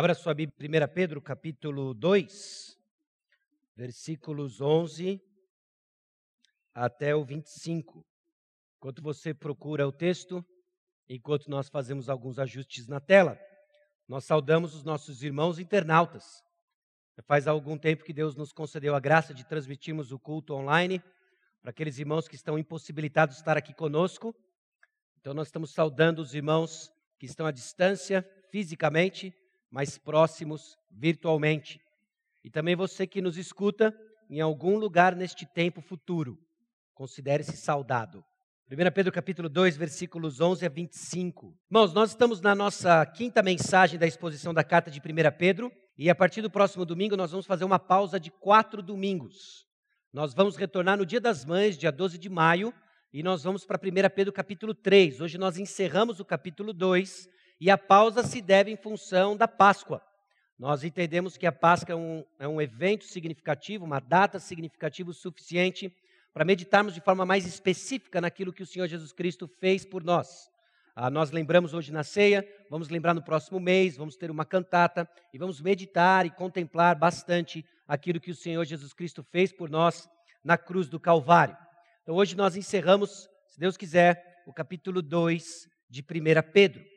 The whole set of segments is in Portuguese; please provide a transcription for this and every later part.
Abra sua Bíblia, 1 Pedro, capítulo 2, versículos 11 até o 25. Enquanto você procura o texto, enquanto nós fazemos alguns ajustes na tela, nós saudamos os nossos irmãos internautas. Faz algum tempo que Deus nos concedeu a graça de transmitirmos o culto online para aqueles irmãos que estão impossibilitados de estar aqui conosco. Então, nós estamos saudando os irmãos que estão à distância, fisicamente, mais próximos virtualmente. E também você que nos escuta em algum lugar neste tempo futuro, considere-se saudado. 1 Pedro capítulo 2, versículos 11 a 25. Irmãos, nós estamos na nossa quinta mensagem da exposição da carta de 1 Pedro, e a partir do próximo domingo nós vamos fazer uma pausa de quatro domingos. Nós vamos retornar no Dia das Mães, dia 12 de maio, e nós vamos para 1 Pedro capítulo 3. Hoje nós encerramos o capítulo 2 e a pausa se deve em função da Páscoa. Nós entendemos que a Páscoa é um, é um evento significativo, uma data significativa o suficiente para meditarmos de forma mais específica naquilo que o Senhor Jesus Cristo fez por nós. Ah, nós lembramos hoje na ceia, vamos lembrar no próximo mês, vamos ter uma cantata e vamos meditar e contemplar bastante aquilo que o Senhor Jesus Cristo fez por nós na cruz do Calvário. Então hoje nós encerramos, se Deus quiser, o capítulo 2 de 1 Pedro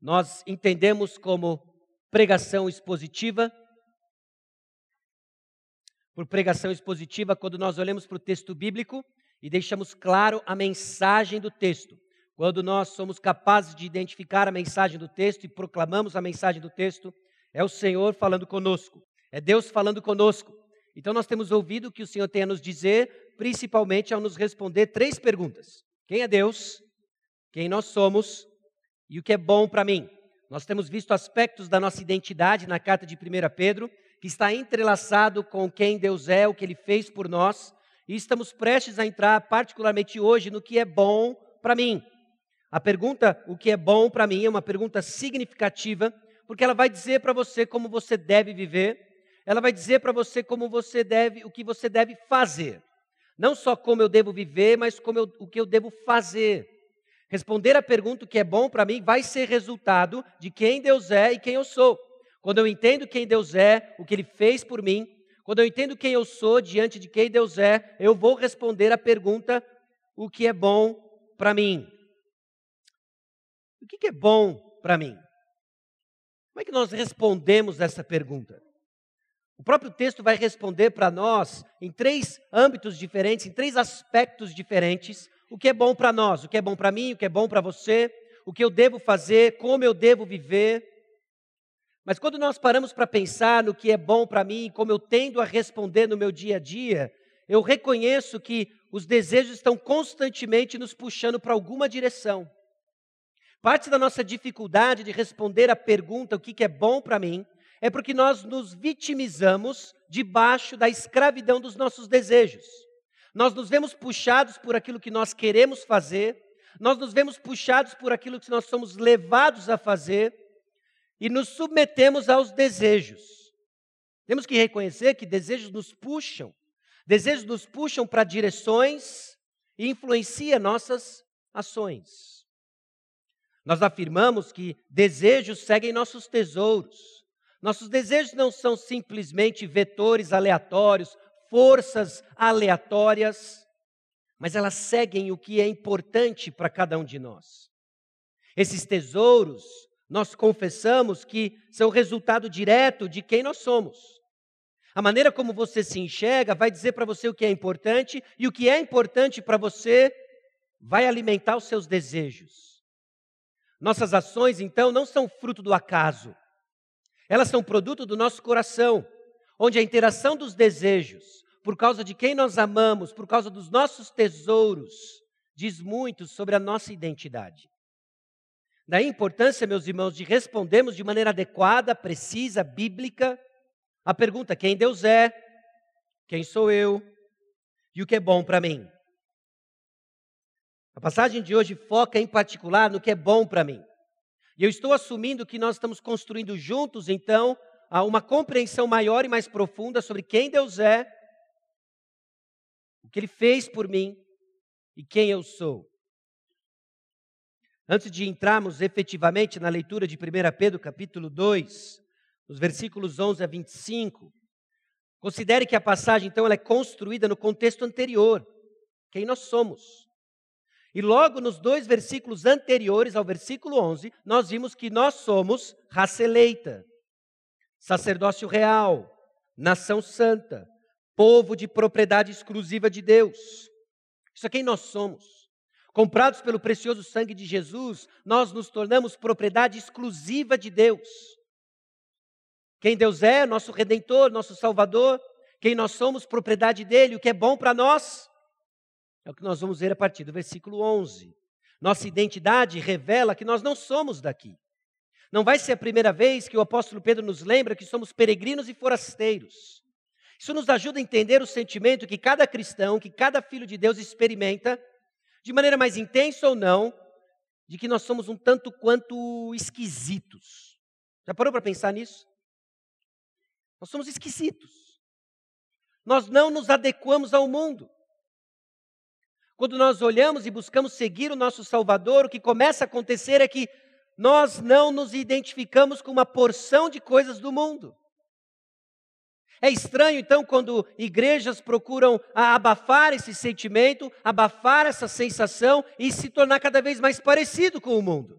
nós entendemos como pregação expositiva. Por pregação expositiva, quando nós olhamos para o texto bíblico e deixamos claro a mensagem do texto. Quando nós somos capazes de identificar a mensagem do texto e proclamamos a mensagem do texto, é o Senhor falando conosco, é Deus falando conosco. Então nós temos ouvido o que o Senhor tem a nos dizer, principalmente ao nos responder três perguntas: Quem é Deus? Quem nós somos e o que é bom para mim. Nós temos visto aspectos da nossa identidade na carta de 1 Pedro, que está entrelaçado com quem Deus é, o que ele fez por nós, e estamos prestes a entrar, particularmente hoje, no que é bom para mim. A pergunta, o que é bom para mim, é uma pergunta significativa, porque ela vai dizer para você como você deve viver, ela vai dizer para você como você deve, o que você deve fazer. Não só como eu devo viver, mas como eu, o que eu devo fazer. Responder a pergunta que é bom para mim vai ser resultado de quem Deus é e quem eu sou. Quando eu entendo quem Deus é, o que Ele fez por mim, quando eu entendo quem eu sou diante de quem Deus é, eu vou responder a pergunta: o que é bom para mim? O que é bom para mim? Como é que nós respondemos essa pergunta? O próprio texto vai responder para nós em três âmbitos diferentes, em três aspectos diferentes, o que é bom para nós, o que é bom para mim, o que é bom para você, o que eu devo fazer, como eu devo viver. Mas quando nós paramos para pensar no que é bom para mim, como eu tendo a responder no meu dia a dia, eu reconheço que os desejos estão constantemente nos puxando para alguma direção. Parte da nossa dificuldade de responder à pergunta o que é bom para mim é porque nós nos vitimizamos debaixo da escravidão dos nossos desejos. Nós nos vemos puxados por aquilo que nós queremos fazer, nós nos vemos puxados por aquilo que nós somos levados a fazer e nos submetemos aos desejos. Temos que reconhecer que desejos nos puxam, desejos nos puxam para direções e influencia nossas ações. Nós afirmamos que desejos seguem nossos tesouros. Nossos desejos não são simplesmente vetores aleatórios forças aleatórias, mas elas seguem o que é importante para cada um de nós. Esses tesouros, nós confessamos que são resultado direto de quem nós somos. A maneira como você se enxerga vai dizer para você o que é importante, e o que é importante para você vai alimentar os seus desejos. Nossas ações, então, não são fruto do acaso, elas são produto do nosso coração, onde a interação dos desejos por causa de quem nós amamos, por causa dos nossos tesouros, diz muito sobre a nossa identidade. Daí a importância, meus irmãos, de respondermos de maneira adequada, precisa, bíblica, a pergunta: quem Deus é, quem sou eu e o que é bom para mim. A passagem de hoje foca em particular no que é bom para mim. E eu estou assumindo que nós estamos construindo juntos, então, uma compreensão maior e mais profunda sobre quem Deus é o que ele fez por mim e quem eu sou. Antes de entrarmos efetivamente na leitura de 1 Pedro capítulo 2, nos versículos 11 a 25, considere que a passagem, então, ela é construída no contexto anterior, quem nós somos. E logo nos dois versículos anteriores ao versículo 11, nós vimos que nós somos raça eleita, sacerdócio real, nação santa, povo de propriedade exclusiva de Deus. Isso é quem nós somos. Comprados pelo precioso sangue de Jesus, nós nos tornamos propriedade exclusiva de Deus. Quem Deus é, nosso redentor, nosso salvador, quem nós somos, propriedade dele, o que é bom para nós, é o que nós vamos ver a partir do versículo 11. Nossa identidade revela que nós não somos daqui. Não vai ser a primeira vez que o apóstolo Pedro nos lembra que somos peregrinos e forasteiros. Isso nos ajuda a entender o sentimento que cada cristão, que cada filho de Deus experimenta de maneira mais intensa ou não, de que nós somos um tanto quanto esquisitos. Já parou para pensar nisso? Nós somos esquisitos. Nós não nos adequamos ao mundo. Quando nós olhamos e buscamos seguir o nosso Salvador, o que começa a acontecer é que nós não nos identificamos com uma porção de coisas do mundo. É estranho, então, quando igrejas procuram abafar esse sentimento, abafar essa sensação e se tornar cada vez mais parecido com o mundo.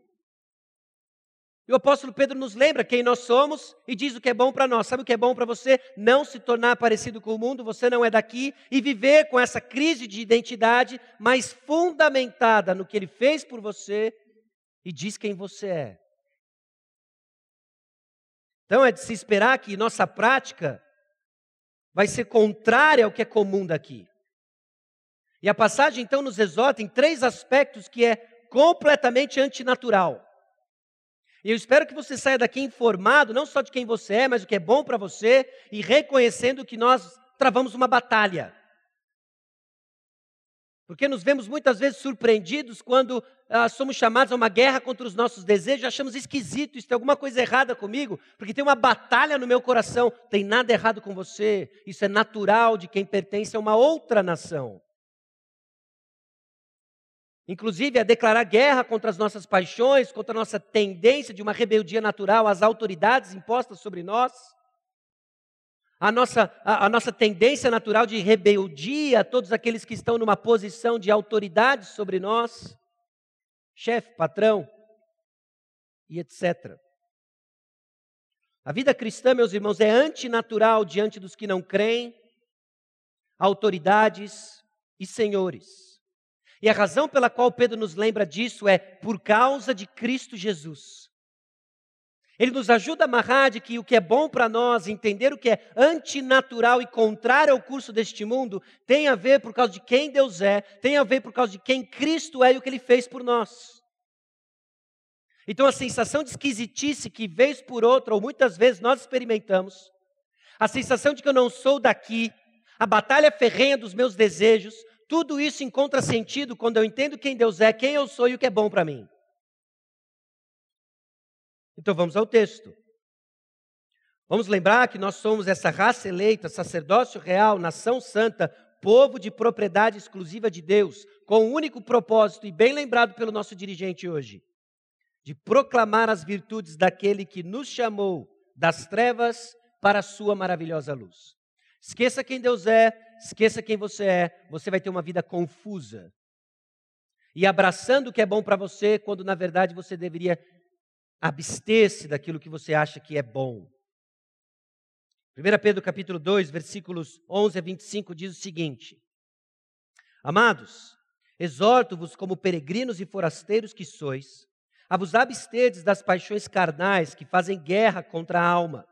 E o apóstolo Pedro nos lembra quem nós somos e diz o que é bom para nós. Sabe o que é bom para você? Não se tornar parecido com o mundo, você não é daqui, e viver com essa crise de identidade, mas fundamentada no que ele fez por você e diz quem você é. Então é de se esperar que nossa prática vai ser contrária ao que é comum daqui. E a passagem então nos exorta em três aspectos que é completamente antinatural. E eu espero que você saia daqui informado, não só de quem você é, mas o que é bom para você, e reconhecendo que nós travamos uma batalha. Porque nos vemos muitas vezes surpreendidos quando ah, somos chamados a uma guerra contra os nossos desejos, achamos esquisito, isso tem alguma coisa errada comigo, porque tem uma batalha no meu coração. Tem nada errado com você, isso é natural de quem pertence a uma outra nação. Inclusive, a declarar guerra contra as nossas paixões, contra a nossa tendência de uma rebeldia natural às autoridades impostas sobre nós a nossa, a, a, nossa tendência natural de rebeldia a todos aqueles que estão numa posição de autoridade sobre nós, chefe, patrão e etc. A vida cristã, meus irmãos, é antinatural diante dos que não creem, autoridades e senhores. E a razão pela qual Pedro nos lembra disso é por causa de Cristo Jesus. Ele nos ajuda a amarrar de que o que é bom para nós, entender o que é antinatural e contrário ao curso deste mundo, tem a ver por causa de quem Deus é, tem a ver por causa de quem Cristo é e o que ele fez por nós. Então a sensação de esquisitice que vez por outra, ou muitas vezes nós experimentamos, a sensação de que eu não sou daqui, a batalha ferrenha dos meus desejos, tudo isso encontra sentido quando eu entendo quem Deus é, quem eu sou e o que é bom para mim. Então vamos ao texto. Vamos lembrar que nós somos essa raça eleita, sacerdócio real, nação santa, povo de propriedade exclusiva de Deus, com o um único propósito, e bem lembrado pelo nosso dirigente hoje, de proclamar as virtudes daquele que nos chamou das trevas para a sua maravilhosa luz. Esqueça quem Deus é, esqueça quem você é, você vai ter uma vida confusa. E abraçando o que é bom para você, quando na verdade você deveria abster-se daquilo que você acha que é bom. 1 Pedro capítulo 2, versículos 11 a 25 diz o seguinte: Amados, exorto-vos como peregrinos e forasteiros que sois, a vos absterdes das paixões carnais que fazem guerra contra a alma,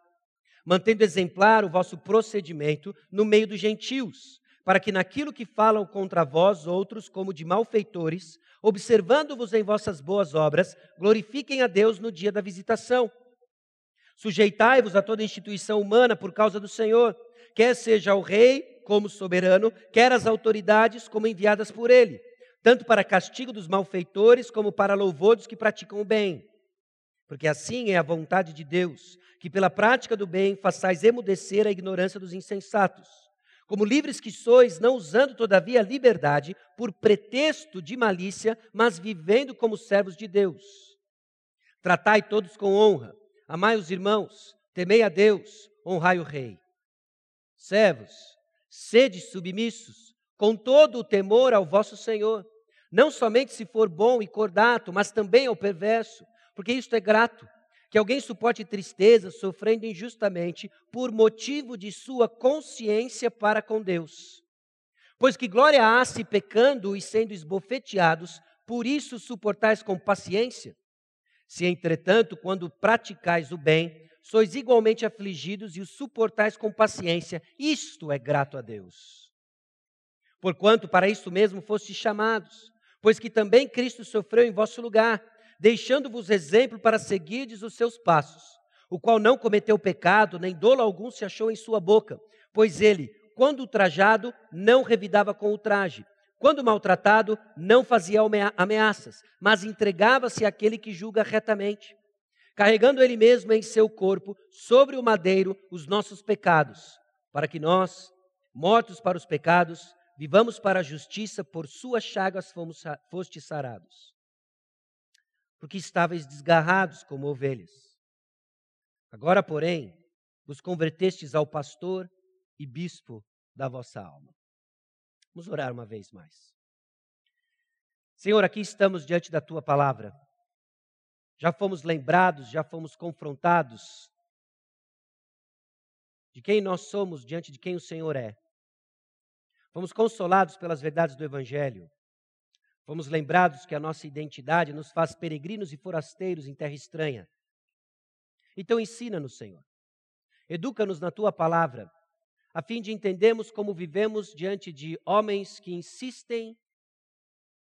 mantendo exemplar o vosso procedimento no meio dos gentios, para que naquilo que falam contra vós outros como de malfeitores, observando-vos em vossas boas obras, glorifiquem a Deus no dia da visitação. Sujeitai-vos a toda instituição humana por causa do Senhor, quer seja o rei como soberano, quer as autoridades como enviadas por ele, tanto para castigo dos malfeitores como para louvor dos que praticam o bem. Porque assim é a vontade de Deus, que pela prática do bem façais emudecer a ignorância dos insensatos como livres que sois, não usando todavia a liberdade por pretexto de malícia, mas vivendo como servos de Deus. Tratai todos com honra, amai os irmãos, Temei a Deus, honrai o rei. Servos, sede submissos, com todo o temor ao vosso Senhor, não somente se for bom e cordato, mas também ao perverso, porque isto é grato, que alguém suporte tristeza, sofrendo injustamente, por motivo de sua consciência para com Deus. Pois que glória há se pecando e sendo esbofeteados, por isso suportais com paciência? Se, entretanto, quando praticais o bem, sois igualmente afligidos e o suportais com paciência, isto é grato a Deus. Porquanto para isso mesmo fostes chamados, pois que também Cristo sofreu em vosso lugar, deixando-vos exemplo para seguirdes os seus passos, o qual não cometeu pecado, nem dolo algum se achou em sua boca, pois ele, quando ultrajado, não revidava com ultraje, quando maltratado, não fazia ameaças, mas entregava-se àquele que julga retamente, carregando ele mesmo em seu corpo, sobre o madeiro, os nossos pecados, para que nós, mortos para os pecados, vivamos para a justiça, por suas chagas fomos, foste sarados. Porque estáveis desgarrados como ovelhas. Agora, porém, vos convertestes ao pastor e bispo da vossa alma. Vamos orar uma vez mais. Senhor, aqui estamos diante da tua palavra. Já fomos lembrados, já fomos confrontados de quem nós somos diante de quem o Senhor é. Fomos consolados pelas verdades do Evangelho. Fomos lembrados que a nossa identidade nos faz peregrinos e forasteiros em terra estranha. Então ensina-nos, Senhor. Educa-nos na tua palavra a fim de entendermos como vivemos diante de homens que insistem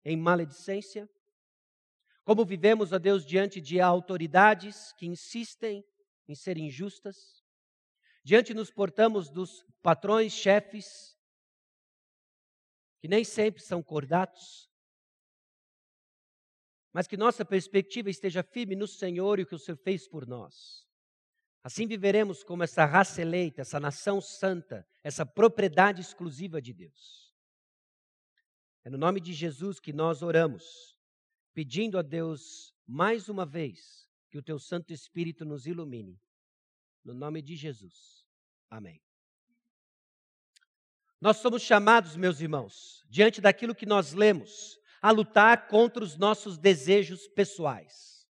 em maledicência, como vivemos, ó Deus, diante de autoridades que insistem em ser injustas, diante nos portamos dos patrões, chefes, que nem sempre são cordatos, mas que nossa perspectiva esteja firme no Senhor e o que o Senhor fez por nós. Assim viveremos como essa raça eleita, essa nação santa, essa propriedade exclusiva de Deus. É no nome de Jesus que nós oramos, pedindo a Deus mais uma vez que o teu Santo Espírito nos ilumine. No nome de Jesus. Amém. Nós somos chamados, meus irmãos, diante daquilo que nós lemos, a lutar contra os nossos desejos pessoais.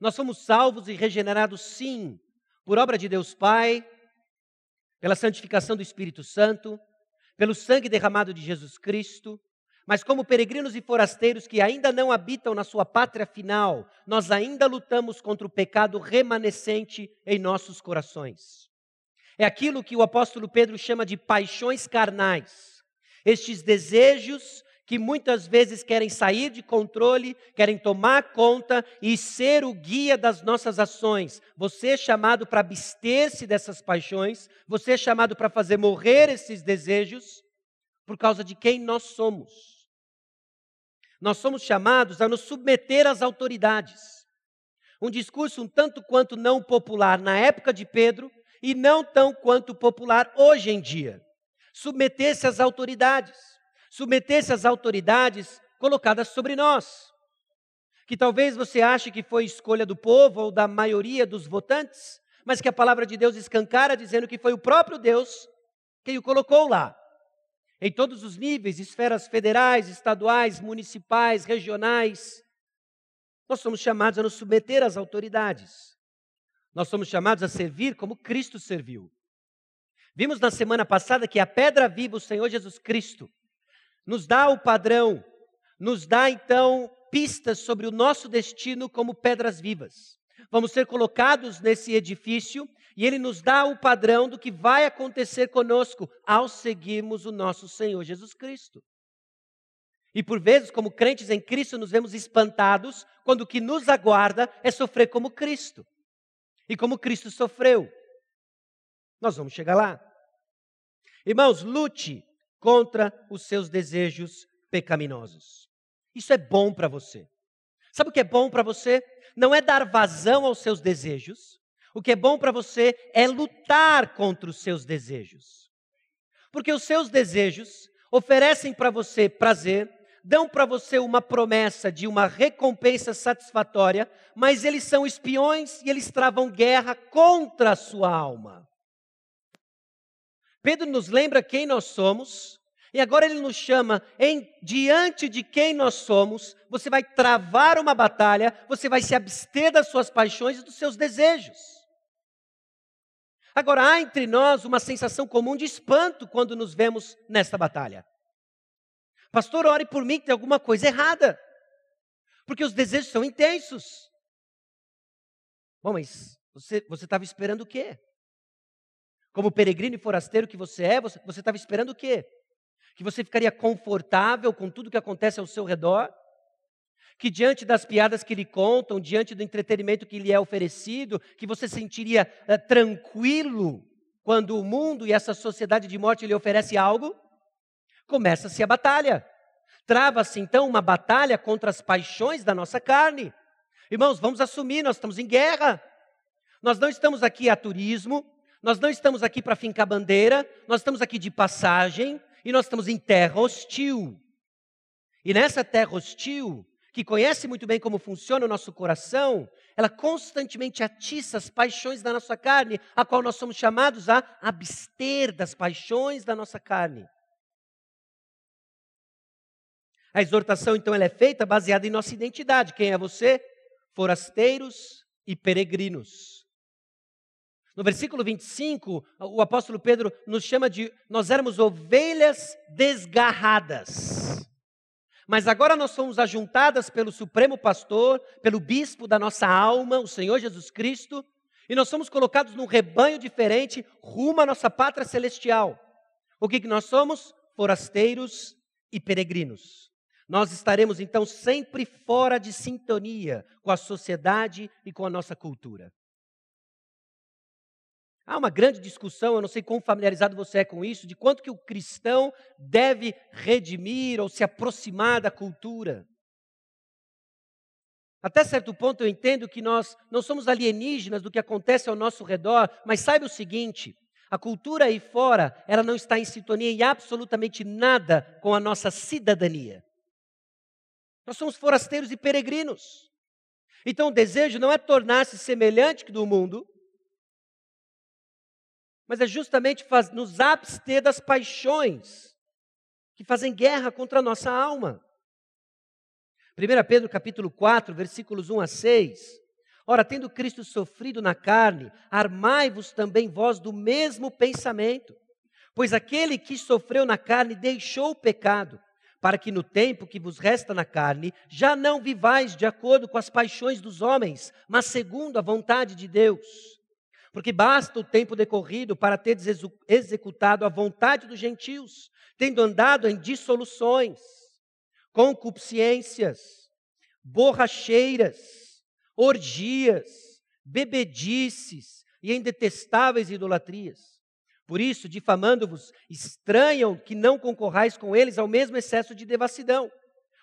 Nós somos salvos e regenerados, sim, por obra de Deus Pai, pela santificação do Espírito Santo, pelo sangue derramado de Jesus Cristo, mas como peregrinos e forasteiros que ainda não habitam na sua pátria final, nós ainda lutamos contra o pecado remanescente em nossos corações. É aquilo que o apóstolo Pedro chama de paixões carnais. Estes desejos que muitas vezes querem sair de controle, querem tomar conta e ser o guia das nossas ações. Você é chamado para abster-se dessas paixões, você é chamado para fazer morrer esses desejos por causa de quem nós somos. Nós somos chamados a nos submeter às autoridades. Um discurso um tanto quanto não popular na época de Pedro e não tão quanto popular hoje em dia. Submeter-se às autoridades submetesse às autoridades colocadas sobre nós. Que talvez você ache que foi escolha do povo ou da maioria dos votantes, mas que a palavra de Deus escancara dizendo que foi o próprio Deus quem o colocou lá. Em todos os níveis, esferas federais, estaduais, municipais, regionais, nós somos chamados a nos submeter às autoridades. Nós somos chamados a servir como Cristo serviu. Vimos na semana passada que a pedra viva, o Senhor Jesus Cristo, nos dá o padrão, nos dá então pistas sobre o nosso destino como pedras vivas. Vamos ser colocados nesse edifício e ele nos dá o padrão do que vai acontecer conosco ao seguirmos o nosso Senhor Jesus Cristo. E por vezes, como crentes em Cristo, nos vemos espantados quando o que nos aguarda é sofrer como Cristo. E como Cristo sofreu. Nós vamos chegar lá. Irmãos, lute contra os seus desejos pecaminosos. Isso é bom para você. Sabe o que é bom para você? Não é dar vazão aos seus desejos. O que é bom para você é lutar contra os seus desejos. Porque os seus desejos oferecem para você prazer, dão para você uma promessa de uma recompensa satisfatória, mas eles são espiões e eles travam guerra contra a sua alma. Pedro nos lembra quem nós somos, e agora ele nos chama em diante de quem nós somos, você vai travar uma batalha, você vai se abster das suas paixões e dos seus desejos. Agora há entre nós uma sensação comum de espanto quando nos vemos nesta batalha. Pastor, ore por mim que tem alguma coisa errada. Porque os desejos são intensos. Bom, mas você estava esperando o quê? Como peregrino e forasteiro que você é, você estava esperando o quê? Que você ficaria confortável com tudo que acontece ao seu redor? Que diante das piadas que lhe contam, diante do entretenimento que lhe é oferecido, que você sentiria é, tranquilo quando o mundo e essa sociedade de morte lhe oferece algo? começa-se a batalha. Trava-se então uma batalha contra as paixões da nossa carne. Irmãos, vamos assumir, nós estamos em guerra. Nós não estamos aqui a turismo, nós não estamos aqui para fincar bandeira, nós estamos aqui de passagem e nós estamos em terra hostil. E nessa terra hostil, que conhece muito bem como funciona o nosso coração, ela constantemente atiça as paixões da nossa carne, a qual nós somos chamados a abster das paixões da nossa carne. A exortação, então, ela é feita baseada em nossa identidade. Quem é você? Forasteiros e peregrinos. No versículo 25, o apóstolo Pedro nos chama de nós éramos ovelhas desgarradas. Mas agora nós somos ajuntadas pelo Supremo Pastor, pelo bispo da nossa alma, o Senhor Jesus Cristo, e nós somos colocados num rebanho diferente rumo à nossa pátria celestial. O que, que nós somos? Forasteiros e peregrinos. Nós estaremos então sempre fora de sintonia com a sociedade e com a nossa cultura. Há uma grande discussão, eu não sei quão familiarizado você é com isso, de quanto que o cristão deve redimir ou se aproximar da cultura. Até certo ponto eu entendo que nós não somos alienígenas do que acontece ao nosso redor, mas saiba o seguinte: a cultura aí fora, ela não está em sintonia em absolutamente nada com a nossa cidadania. Nós somos forasteiros e peregrinos. Então o desejo não é tornar-se semelhante do mundo, mas é justamente faz, nos abster das paixões que fazem guerra contra a nossa alma. 1 Pedro capítulo 4, versículos 1 a 6. Ora, tendo Cristo sofrido na carne, armai-vos também vós do mesmo pensamento. Pois aquele que sofreu na carne deixou o pecado, para que no tempo que vos resta na carne, já não vivais de acordo com as paixões dos homens, mas segundo a vontade de Deus. Porque basta o tempo decorrido para teres executado a vontade dos gentios, tendo andado em dissoluções, concupiscências, borracheiras, orgias, bebedices e em detestáveis idolatrias por isso, difamando-vos, estranham que não concorrais com eles ao mesmo excesso de devassidão,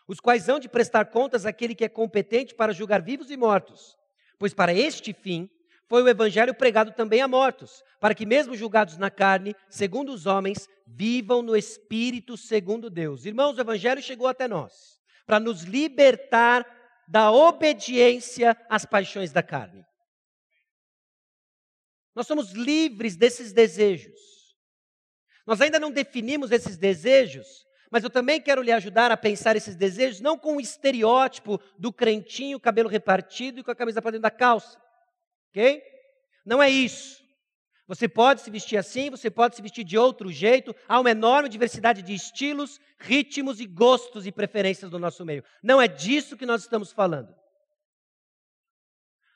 os quais hão de prestar contas àquele que é competente para julgar vivos e mortos. Pois para este fim foi o evangelho pregado também a mortos, para que, mesmo julgados na carne, segundo os homens, vivam no espírito segundo Deus. Irmãos, o evangelho chegou até nós para nos libertar da obediência às paixões da carne. Nós somos livres desses desejos. Nós ainda não definimos esses desejos, mas eu também quero lhe ajudar a pensar esses desejos não com o estereótipo do crentinho, cabelo repartido e com a camisa para dentro da calça. Ok? Não é isso. Você pode se vestir assim, você pode se vestir de outro jeito. Há uma enorme diversidade de estilos, ritmos e gostos e preferências no nosso meio. Não é disso que nós estamos falando.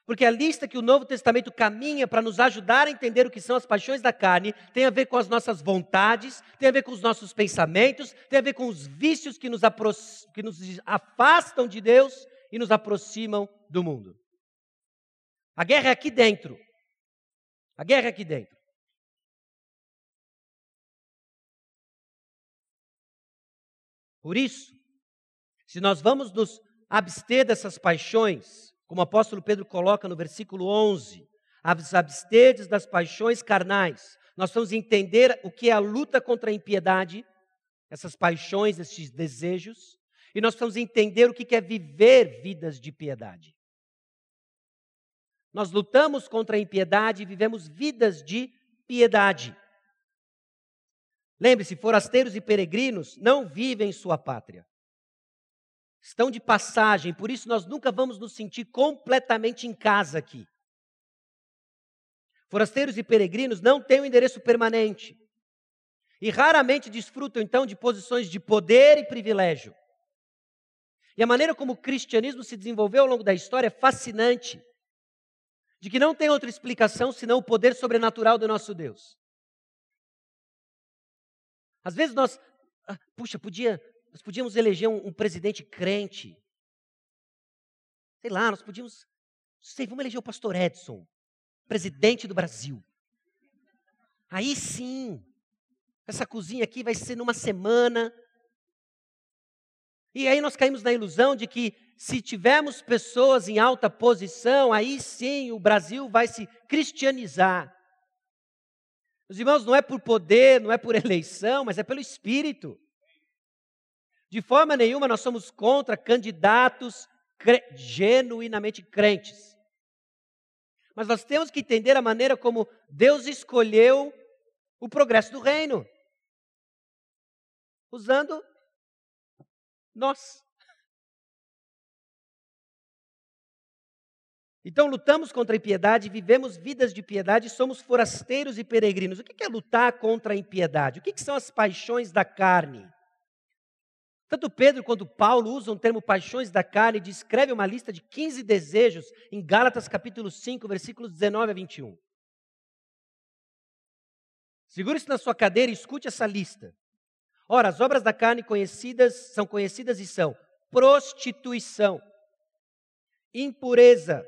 Porque a lista que o Novo Testamento caminha para nos ajudar a entender o que são as paixões da carne tem a ver com as nossas vontades, tem a ver com os nossos pensamentos, tem a ver com os vícios que nos, que nos afastam de Deus e nos aproximam do mundo. A guerra é aqui dentro. A guerra é aqui dentro. Por isso, se nós vamos nos abster dessas paixões, como o apóstolo Pedro coloca no versículo 11, as abstedes das paixões carnais. Nós vamos entender o que é a luta contra a impiedade, essas paixões, esses desejos, E nós precisamos entender o que é viver vidas de piedade. Nós lutamos contra a impiedade e vivemos vidas de piedade. Lembre-se, forasteiros e peregrinos não vivem em sua pátria. Estão de passagem, por isso nós nunca vamos nos sentir completamente em casa aqui. Forasteiros e peregrinos não têm um endereço permanente. E raramente desfrutam, então, de posições de poder e privilégio. E a maneira como o cristianismo se desenvolveu ao longo da história é fascinante. De que não tem outra explicação senão o poder sobrenatural do nosso Deus. Às vezes nós, ah, puxa, podia, nós podíamos eleger um, um, presidente crente. Sei lá, nós podíamos, sei, vamos eleger o pastor Edson, presidente do Brasil. Aí sim, essa cozinha aqui vai ser numa semana. E aí nós caímos na ilusão de que se tivermos pessoas em alta posição, aí sim o Brasil vai se cristianizar. Os irmãos, não é por poder, não é por eleição, mas é pelo Espírito. De forma nenhuma nós somos contra candidatos cre genuinamente crentes. Mas nós temos que entender a maneira como Deus escolheu o progresso do reino usando nós. Então lutamos contra a impiedade, vivemos vidas de piedade, somos forasteiros e peregrinos. O que é lutar contra a impiedade? O que são as paixões da carne? Tanto Pedro quanto Paulo usam o termo paixões da carne e descreve uma lista de 15 desejos em Gálatas capítulo 5, versículos 19 a 21. Segure-se na sua cadeira e escute essa lista. Ora, as obras da carne conhecidas são conhecidas e são prostituição, impureza,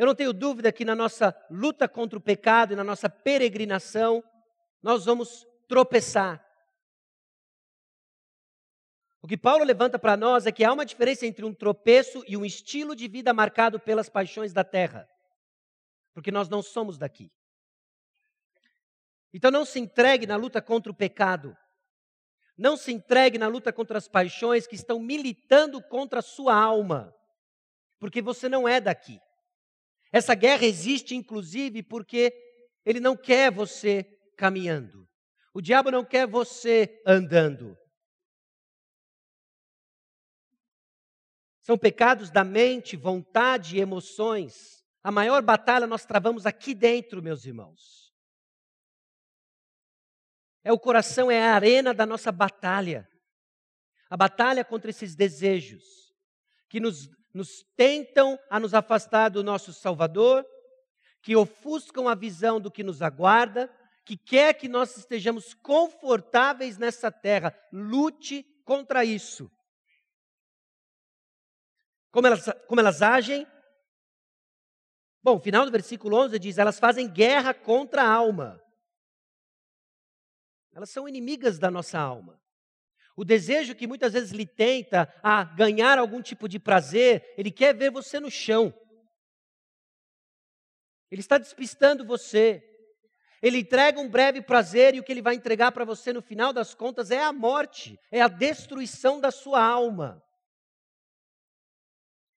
Eu não tenho dúvida que na nossa luta contra o pecado e na nossa peregrinação, nós vamos tropeçar. O que Paulo levanta para nós é que há uma diferença entre um tropeço e um estilo de vida marcado pelas paixões da terra. Porque nós não somos daqui. Então não se entregue na luta contra o pecado não se entregue na luta contra as paixões que estão militando contra a sua alma, porque você não é daqui. Essa guerra existe, inclusive, porque ele não quer você caminhando. O diabo não quer você andando. São pecados da mente, vontade e emoções. A maior batalha nós travamos aqui dentro, meus irmãos. É o coração, é a arena da nossa batalha. A batalha contra esses desejos que nos, nos tentam a nos afastar do nosso Salvador, que ofuscam a visão do que nos aguarda, que quer que nós estejamos confortáveis nessa terra. Lute contra isso. Como elas, como elas agem? Bom, o final do versículo 11 diz: elas fazem guerra contra a alma. Elas são inimigas da nossa alma. O desejo que muitas vezes lhe tenta a ganhar algum tipo de prazer, ele quer ver você no chão. Ele está despistando você. Ele entrega um breve prazer e o que ele vai entregar para você no final das contas é a morte, é a destruição da sua alma.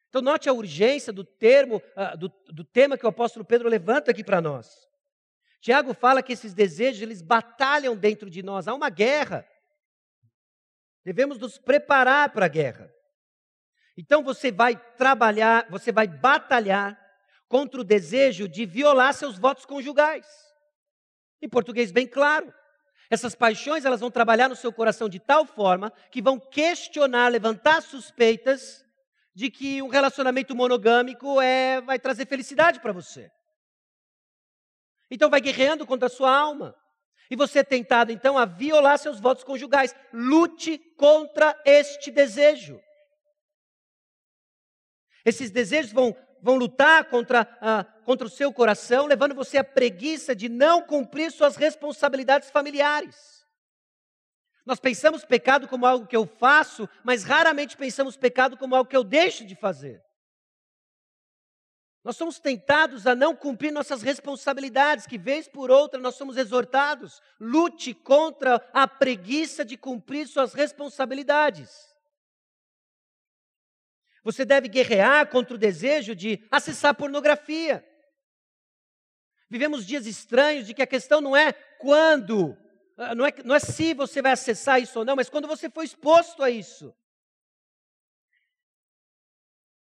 Então, note a urgência do termo, uh, do, do tema que o apóstolo Pedro levanta aqui para nós. Tiago fala que esses desejos, eles batalham dentro de nós, há uma guerra. Devemos nos preparar para a guerra. Então você vai trabalhar, você vai batalhar contra o desejo de violar seus votos conjugais. Em português bem claro. Essas paixões, elas vão trabalhar no seu coração de tal forma que vão questionar, levantar suspeitas de que um relacionamento monogâmico é vai trazer felicidade para você. Então vai guerreando contra a sua alma. E você é tentado então a violar seus votos conjugais. Lute contra este desejo. Esses desejos vão, vão lutar contra, uh, contra o seu coração, levando você à preguiça de não cumprir suas responsabilidades familiares. Nós pensamos pecado como algo que eu faço, mas raramente pensamos pecado como algo que eu deixo de fazer. Nós somos tentados a não cumprir nossas responsabilidades, que vez por outra nós somos exortados. Lute contra a preguiça de cumprir suas responsabilidades. Você deve guerrear contra o desejo de acessar pornografia. Vivemos dias estranhos de que a questão não é quando, ah, não é, não é se você vai acessar isso ou não, mas quando você foi exposto a isso.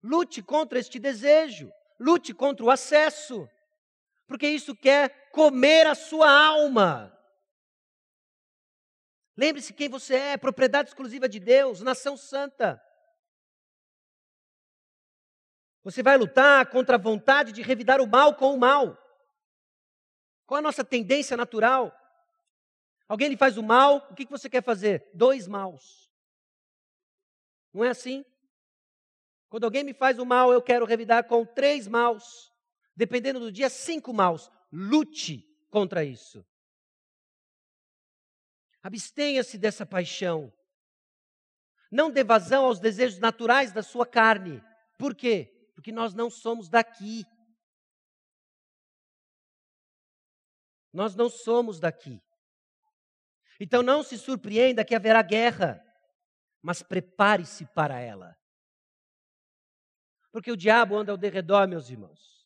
Lute contra este desejo. Lute contra o acesso, porque isso quer comer a sua alma. Lembre-se quem você é, propriedade exclusiva de Deus, nação santa. Você vai lutar contra a vontade de revidar o mal com o mal. Qual a nossa tendência natural? Alguém lhe faz o mal, o que você quer fazer? Dois maus. Não é assim? Quando alguém me faz o mal, eu quero revidar com três maus. Dependendo do dia, cinco maus. Lute contra isso. Abstenha-se dessa paixão. Não dê vazão aos desejos naturais da sua carne. Por quê? Porque nós não somos daqui. Nós não somos daqui. Então não se surpreenda que haverá guerra, mas prepare-se para ela. Porque o diabo anda ao derredor, meus irmãos.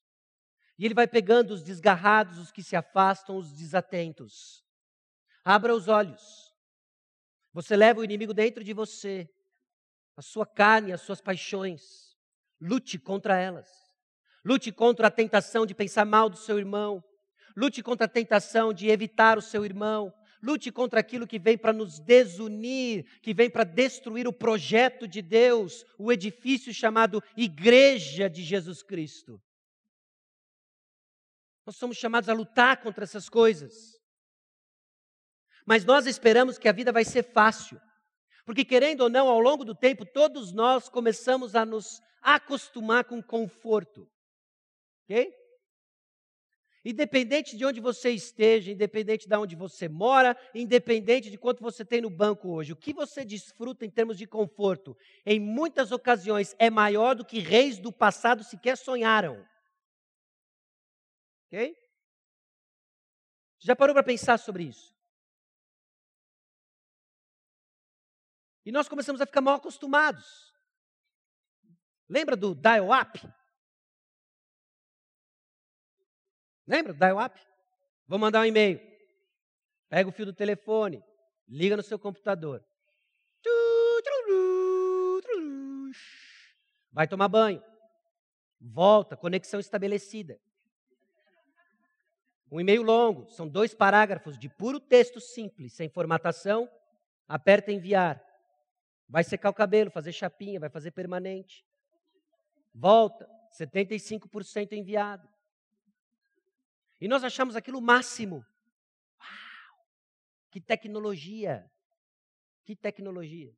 E ele vai pegando os desgarrados, os que se afastam, os desatentos. Abra os olhos. Você leva o inimigo dentro de você, a sua carne, as suas paixões. Lute contra elas. Lute contra a tentação de pensar mal do seu irmão. Lute contra a tentação de evitar o seu irmão. Lute contra aquilo que vem para nos desunir, que vem para destruir o projeto de Deus, o edifício chamado Igreja de Jesus Cristo. Nós somos chamados a lutar contra essas coisas. Mas nós esperamos que a vida vai ser fácil. Porque, querendo ou não, ao longo do tempo, todos nós começamos a nos acostumar com conforto. Ok? Independente de onde você esteja, independente de onde você mora, independente de quanto você tem no banco hoje, o que você desfruta em termos de conforto, em muitas ocasiões é maior do que reis do passado sequer sonharam. Ok? Já parou para pensar sobre isso? E nós começamos a ficar mal acostumados. Lembra do dial-up? Lembra dial-up? Vou mandar um e-mail. Pega o fio do telefone, liga no seu computador. Vai tomar banho. Volta, conexão estabelecida. Um e-mail longo, são dois parágrafos de puro texto simples, sem formatação. Aperta enviar. Vai secar o cabelo, fazer chapinha, vai fazer permanente. Volta, 75% enviado. E nós achamos aquilo o máximo. Uau! Que tecnologia! Que tecnologia!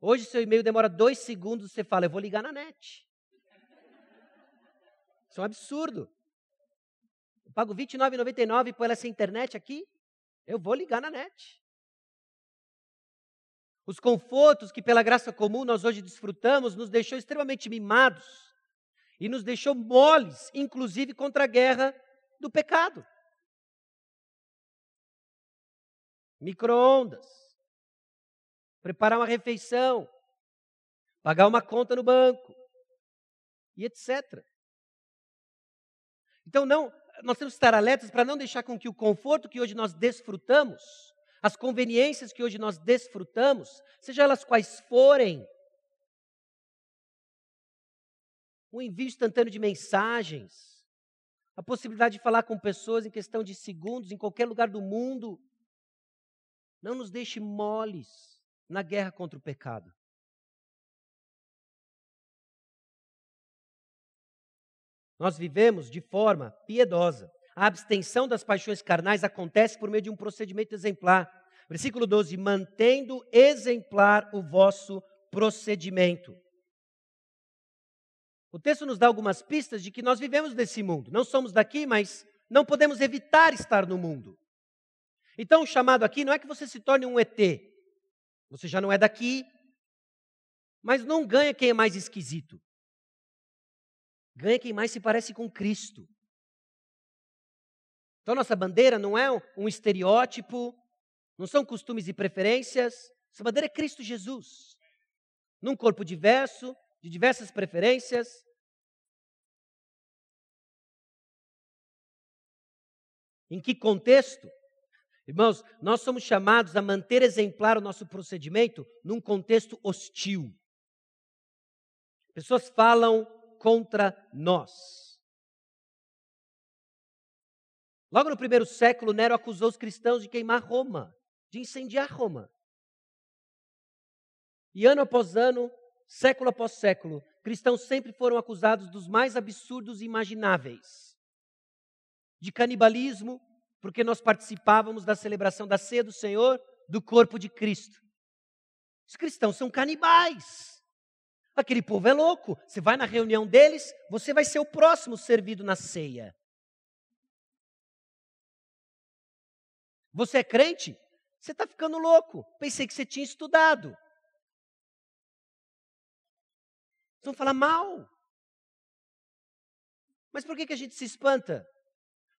Hoje, seu e-mail demora dois segundos, você fala, eu vou ligar na net. Isso é um absurdo. Eu pago R$ 29,99 por essa internet aqui, eu vou ligar na net. Os confortos que, pela graça comum, nós hoje desfrutamos, nos deixou extremamente mimados e nos deixou moles, inclusive contra a guerra do pecado. Microondas, preparar uma refeição, pagar uma conta no banco e etc. Então não, nós temos que estar alertas para não deixar com que o conforto que hoje nós desfrutamos, as conveniências que hoje nós desfrutamos, seja elas quais forem, o envio instantâneo de mensagens, a possibilidade de falar com pessoas em questão de segundos, em qualquer lugar do mundo. Não nos deixe moles na guerra contra o pecado. Nós vivemos de forma piedosa. A abstenção das paixões carnais acontece por meio de um procedimento exemplar. Versículo 12: mantendo exemplar o vosso procedimento. O texto nos dá algumas pistas de que nós vivemos nesse mundo. Não somos daqui, mas não podemos evitar estar no mundo. Então, o chamado aqui não é que você se torne um ET. Você já não é daqui, mas não ganha quem é mais esquisito. Ganha quem mais se parece com Cristo. Então, nossa bandeira não é um estereótipo, não são costumes e preferências. Nossa bandeira é Cristo Jesus. Num corpo diverso, de diversas preferências. Em que contexto? Irmãos, nós somos chamados a manter exemplar o nosso procedimento num contexto hostil. Pessoas falam contra nós. Logo no primeiro século, Nero acusou os cristãos de queimar Roma, de incendiar Roma. E ano após ano, século após século, cristãos sempre foram acusados dos mais absurdos imagináveis. De canibalismo, porque nós participávamos da celebração da ceia do Senhor, do corpo de Cristo. Os cristãos são canibais. Aquele povo é louco. Você vai na reunião deles, você vai ser o próximo servido na ceia. Você é crente? Você está ficando louco. Pensei que você tinha estudado. Vocês vão falar mal. Mas por que, que a gente se espanta?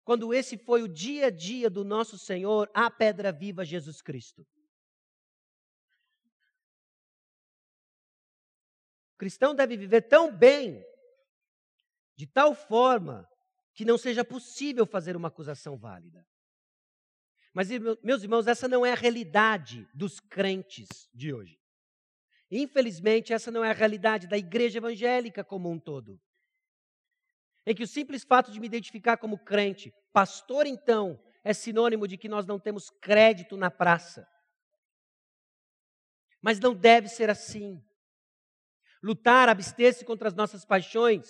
Quando esse foi o dia a dia do nosso Senhor, a pedra viva Jesus Cristo. O cristão deve viver tão bem, de tal forma, que não seja possível fazer uma acusação válida. Mas, meus irmãos, essa não é a realidade dos crentes de hoje. Infelizmente, essa não é a realidade da igreja evangélica como um todo. Em que o simples fato de me identificar como crente, pastor, então, é sinônimo de que nós não temos crédito na praça. Mas não deve ser assim. Lutar, abster-se contra as nossas paixões,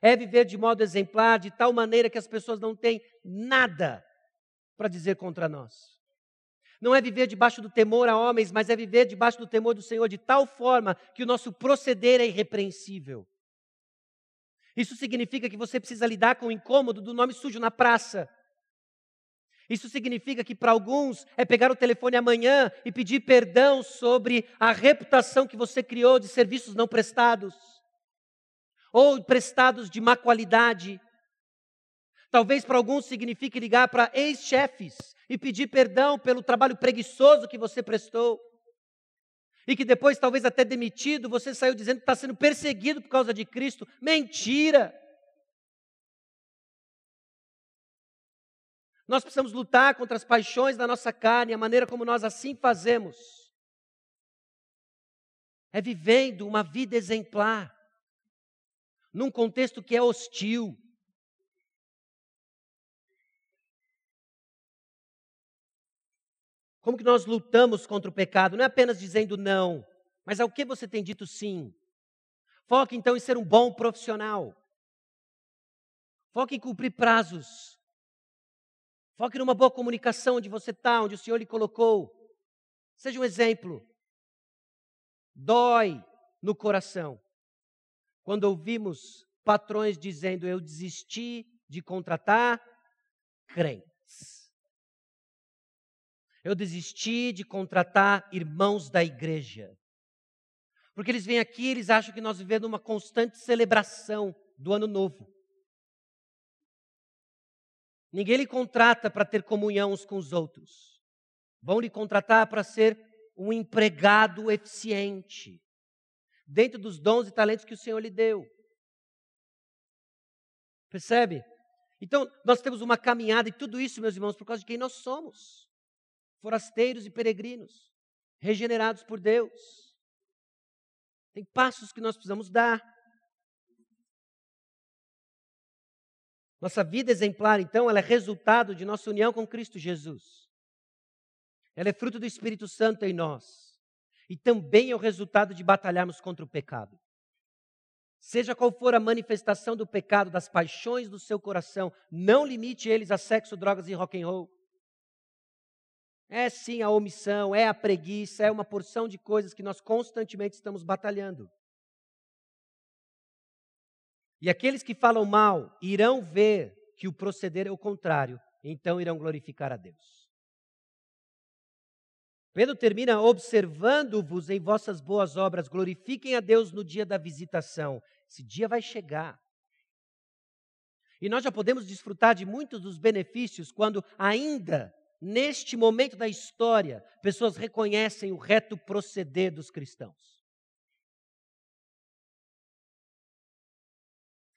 é viver de modo exemplar, de tal maneira que as pessoas não têm nada para dizer contra nós. Não é viver debaixo do temor a homens, mas é viver debaixo do temor do Senhor de tal forma que o nosso proceder é irrepreensível. Isso significa que você precisa lidar com o incômodo do nome sujo na praça. Isso significa que para alguns é pegar o telefone amanhã e pedir perdão sobre a reputação que você criou de serviços não prestados, ou prestados de má qualidade, Talvez para alguns signifique ligar para ex-chefes e pedir perdão pelo trabalho preguiçoso que você prestou. E que depois, talvez até demitido, você saiu dizendo que está sendo perseguido por causa de Cristo. Mentira! Nós precisamos lutar contra as paixões da nossa carne, a maneira como nós assim fazemos. É vivendo uma vida exemplar, num contexto que é hostil, Como que nós lutamos contra o pecado? Não é apenas dizendo não, mas ao que você tem dito sim. Foque então em ser um bom profissional. Foque em cumprir prazos. Foque numa boa comunicação onde você está, onde o Senhor lhe colocou. Seja um exemplo. Dói no coração quando ouvimos patrões dizendo: Eu desisti de contratar crente. Eu desisti de contratar irmãos da igreja. Porque eles vêm aqui, eles acham que nós vivemos uma constante celebração do ano novo. Ninguém lhe contrata para ter comunhão uns com os outros. Vão lhe contratar para ser um empregado eficiente, dentro dos dons e talentos que o Senhor lhe deu. Percebe? Então, nós temos uma caminhada, e tudo isso, meus irmãos, por causa de quem nós somos forasteiros e peregrinos, regenerados por Deus. Tem passos que nós precisamos dar. Nossa vida exemplar, então, ela é resultado de nossa união com Cristo Jesus. Ela é fruto do Espírito Santo em nós. E também é o resultado de batalharmos contra o pecado. Seja qual for a manifestação do pecado, das paixões do seu coração, não limite eles a sexo, drogas e rock and roll. É sim a omissão, é a preguiça, é uma porção de coisas que nós constantemente estamos batalhando. E aqueles que falam mal irão ver que o proceder é o contrário, então irão glorificar a Deus. Pedro termina observando-vos em vossas boas obras, glorifiquem a Deus no dia da visitação. Esse dia vai chegar. E nós já podemos desfrutar de muitos dos benefícios quando ainda neste momento da história pessoas reconhecem o reto proceder dos cristãos.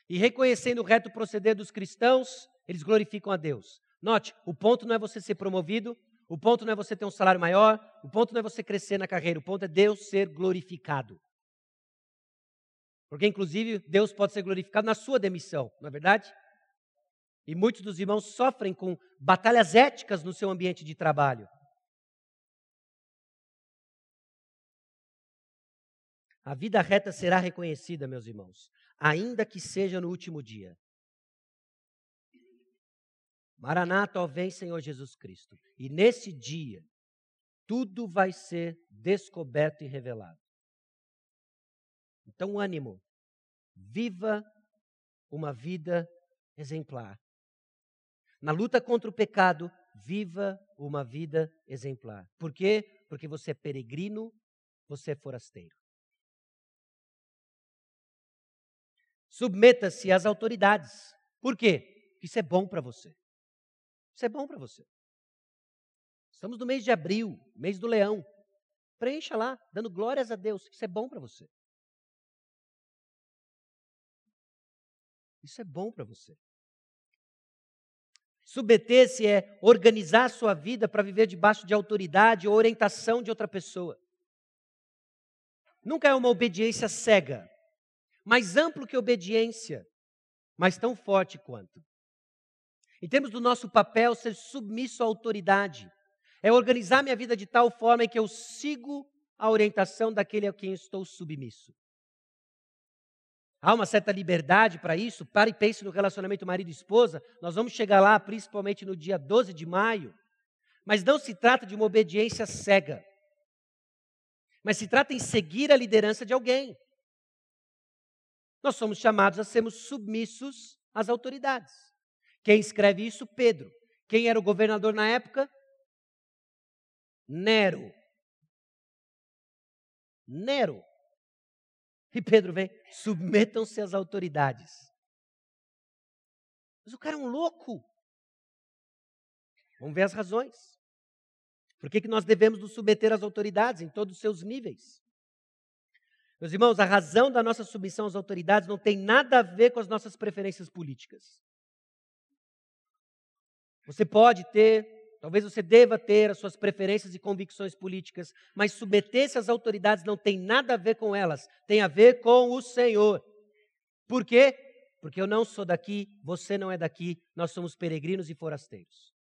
E reconhecendo o reto proceder dos cristãos, eles glorificam a Deus. Note, o ponto não é você ser promovido, o ponto não é você ter um salário maior, o ponto não é você crescer na carreira, o ponto é Deus ser glorificado. Porque, inclusive, Deus pode ser glorificado na sua demissão, não é verdade? E muitos dos irmãos sofrem com batalhas éticas no seu ambiente de trabalho. A vida reta será reconhecida, meus irmãos, ainda que seja no último dia. Maranata, ó vem Senhor Jesus Cristo. E nesse dia, tudo vai ser descoberto e revelado. Então, ânimo. Viva uma vida exemplar. Na luta contra o pecado, viva uma vida exemplar. Por quê? Porque você é peregrino, você é forasteiro. Submeta-se às autoridades. Por quê? Isso é bom para você. Isso é bom para você. Estamos no mês de abril, mês do leão. Preencha lá, dando glórias a Deus. Isso é bom para você. Isso é bom para você. Submeter-se é organizar sua vida para viver debaixo de autoridade ou orientação de outra pessoa. Nunca é uma obediência cega, mais amplo que obediência, mas tão forte quanto. Em termos do nosso papel, ser submisso à autoridade é organizar minha vida de tal forma que eu sigo a orientação daquele a quem estou submisso. Há uma certa liberdade para isso. Pare e pense no relacionamento marido e esposa. Nós vamos chegar lá, principalmente no dia 12 de maio. Mas não se trata de uma obediência cega. Mas se trata em seguir a liderança de alguém. Nós somos chamados a sermos submissos às autoridades. Quem escreve isso? Pedro. Quem era o governador na época? Nero. Nero. E Pedro vem, submetam-se às autoridades. Mas o cara é um louco. Vamos ver as razões. Por que, que nós devemos nos submeter às autoridades em todos os seus níveis? Meus irmãos, a razão da nossa submissão às autoridades não tem nada a ver com as nossas preferências políticas. Você pode ter Talvez você deva ter as suas preferências e convicções políticas, mas submeter-se às autoridades não tem nada a ver com elas, tem a ver com o Senhor. Por quê? Porque eu não sou daqui, você não é daqui, nós somos peregrinos e forasteiros.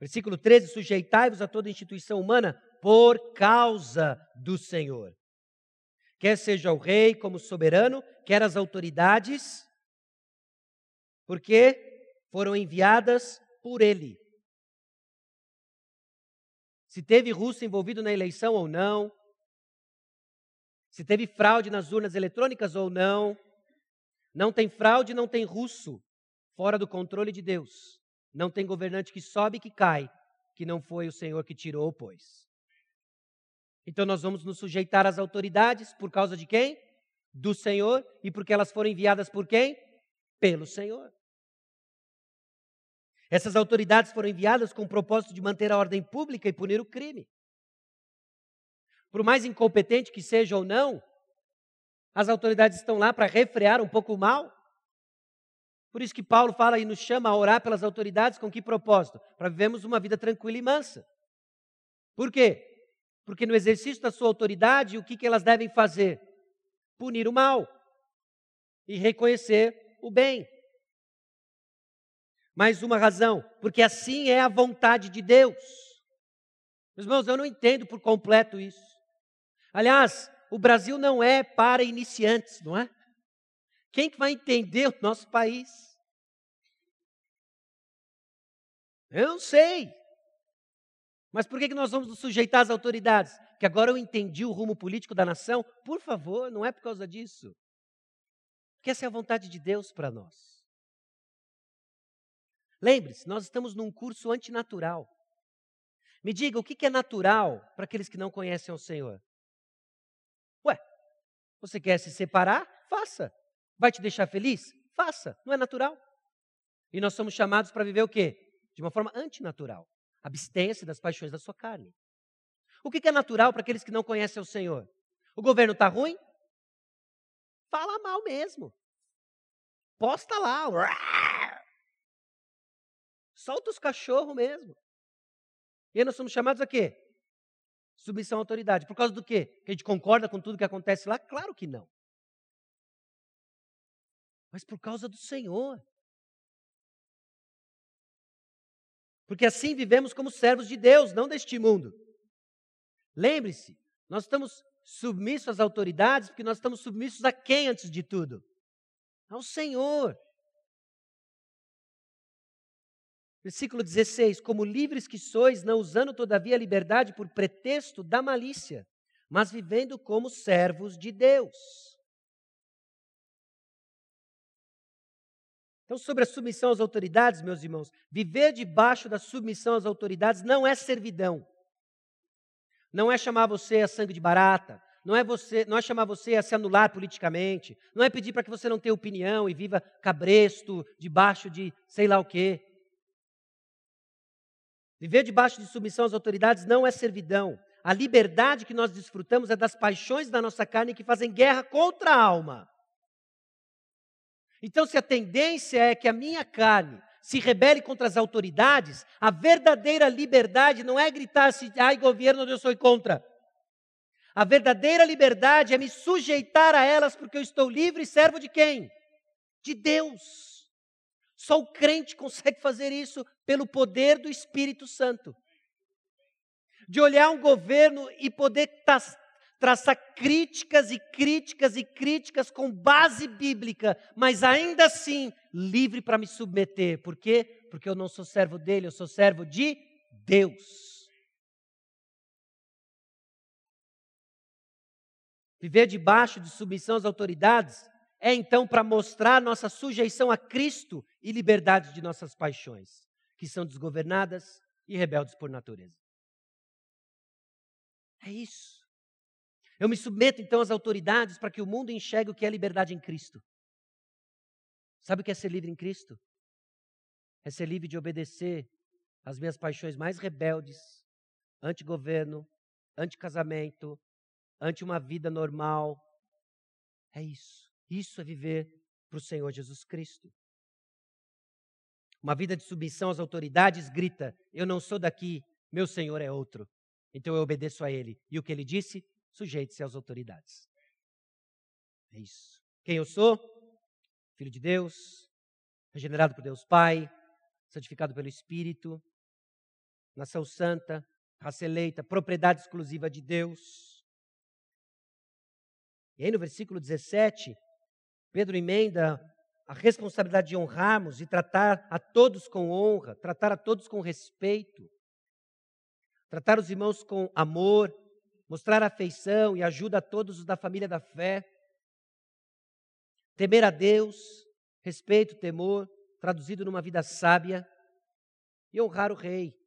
Versículo 13: Sujeitai-vos a toda instituição humana por causa do Senhor. Quer seja o rei como soberano, quer as autoridades, porque foram enviadas por ele. Se teve russo envolvido na eleição ou não, se teve fraude nas urnas eletrônicas ou não, não tem fraude, não tem russo fora do controle de Deus. Não tem governante que sobe e que cai, que não foi o Senhor que tirou ou pôs. Então nós vamos nos sujeitar às autoridades por causa de quem? Do Senhor e porque elas foram enviadas por quem? Pelo Senhor. Essas autoridades foram enviadas com o propósito de manter a ordem pública e punir o crime. Por mais incompetente que seja ou não, as autoridades estão lá para refrear um pouco o mal. Por isso que Paulo fala e nos chama a orar pelas autoridades com que propósito? Para vivermos uma vida tranquila e mansa. Por quê? Porque no exercício da sua autoridade, o que, que elas devem fazer? Punir o mal e reconhecer o bem. Mais uma razão, porque assim é a vontade de Deus. Meus irmãos, eu não entendo por completo isso. Aliás, o Brasil não é para iniciantes, não é? Quem que vai entender o nosso país? Eu não sei. Mas por que, que nós vamos nos sujeitar às autoridades? Que agora eu entendi o rumo político da nação? Por favor, não é por causa disso. Porque essa é a vontade de Deus para nós. Lembre-se, nós estamos num curso antinatural. Me diga, o que é natural para aqueles que não conhecem o Senhor? Ué, você quer se separar? Faça. Vai te deixar feliz? Faça. Não é natural? E nós somos chamados para viver o quê? De uma forma antinatural. Abstenha-se das paixões da sua carne. O que é natural para aqueles que não conhecem o Senhor? O governo está ruim? Fala mal mesmo. Posta lá. Solta os cachorros mesmo. E aí nós somos chamados a quê? Submissão à autoridade. Por causa do quê? Que a gente concorda com tudo que acontece lá? Claro que não. Mas por causa do Senhor. Porque assim vivemos como servos de Deus, não deste mundo. Lembre-se, nós estamos submissos às autoridades porque nós estamos submissos a quem antes de tudo? Ao Senhor. Versículo 16: Como livres que sois, não usando todavia a liberdade por pretexto da malícia, mas vivendo como servos de Deus. Então, sobre a submissão às autoridades, meus irmãos, viver debaixo da submissão às autoridades não é servidão. Não é chamar você a sangue de barata, não é você, não é chamar você a se anular politicamente, não é pedir para que você não tenha opinião e viva cabresto debaixo de sei lá o quê. Viver debaixo de submissão às autoridades não é servidão. A liberdade que nós desfrutamos é das paixões da nossa carne que fazem guerra contra a alma. Então, se a tendência é que a minha carne se rebele contra as autoridades, a verdadeira liberdade não é gritar assim, ai governo, eu sou contra. A verdadeira liberdade é me sujeitar a elas porque eu estou livre e servo de quem? De Deus. Só o crente consegue fazer isso pelo poder do Espírito Santo. De olhar um governo e poder traçar críticas e críticas e críticas com base bíblica, mas ainda assim livre para me submeter. Por quê? Porque eu não sou servo dele, eu sou servo de Deus. Viver debaixo de submissão às autoridades é então para mostrar nossa sujeição a Cristo e liberdade de nossas paixões, que são desgovernadas e rebeldes por natureza. É isso. Eu me submeto então às autoridades para que o mundo enxergue o que é liberdade em Cristo. Sabe o que é ser livre em Cristo? É ser livre de obedecer às minhas paixões mais rebeldes, anti-governo, anti-casamento, ante uma vida normal. É isso. Isso é viver para o Senhor Jesus Cristo. Uma vida de submissão às autoridades grita: Eu não sou daqui, meu Senhor é outro. Então eu obedeço a Ele. E o que Ele disse? sujeite-se às autoridades. É isso. Quem eu sou? Filho de Deus, regenerado por Deus Pai, santificado pelo Espírito, nação santa, raça eleita, propriedade exclusiva de Deus. E aí no versículo 17, Pedro emenda a responsabilidade de honrarmos e tratar a todos com honra, tratar a todos com respeito, tratar os irmãos com amor, mostrar afeição e ajuda a todos os da família da fé, temer a Deus, respeito, temor, traduzido numa vida sábia, e honrar o rei.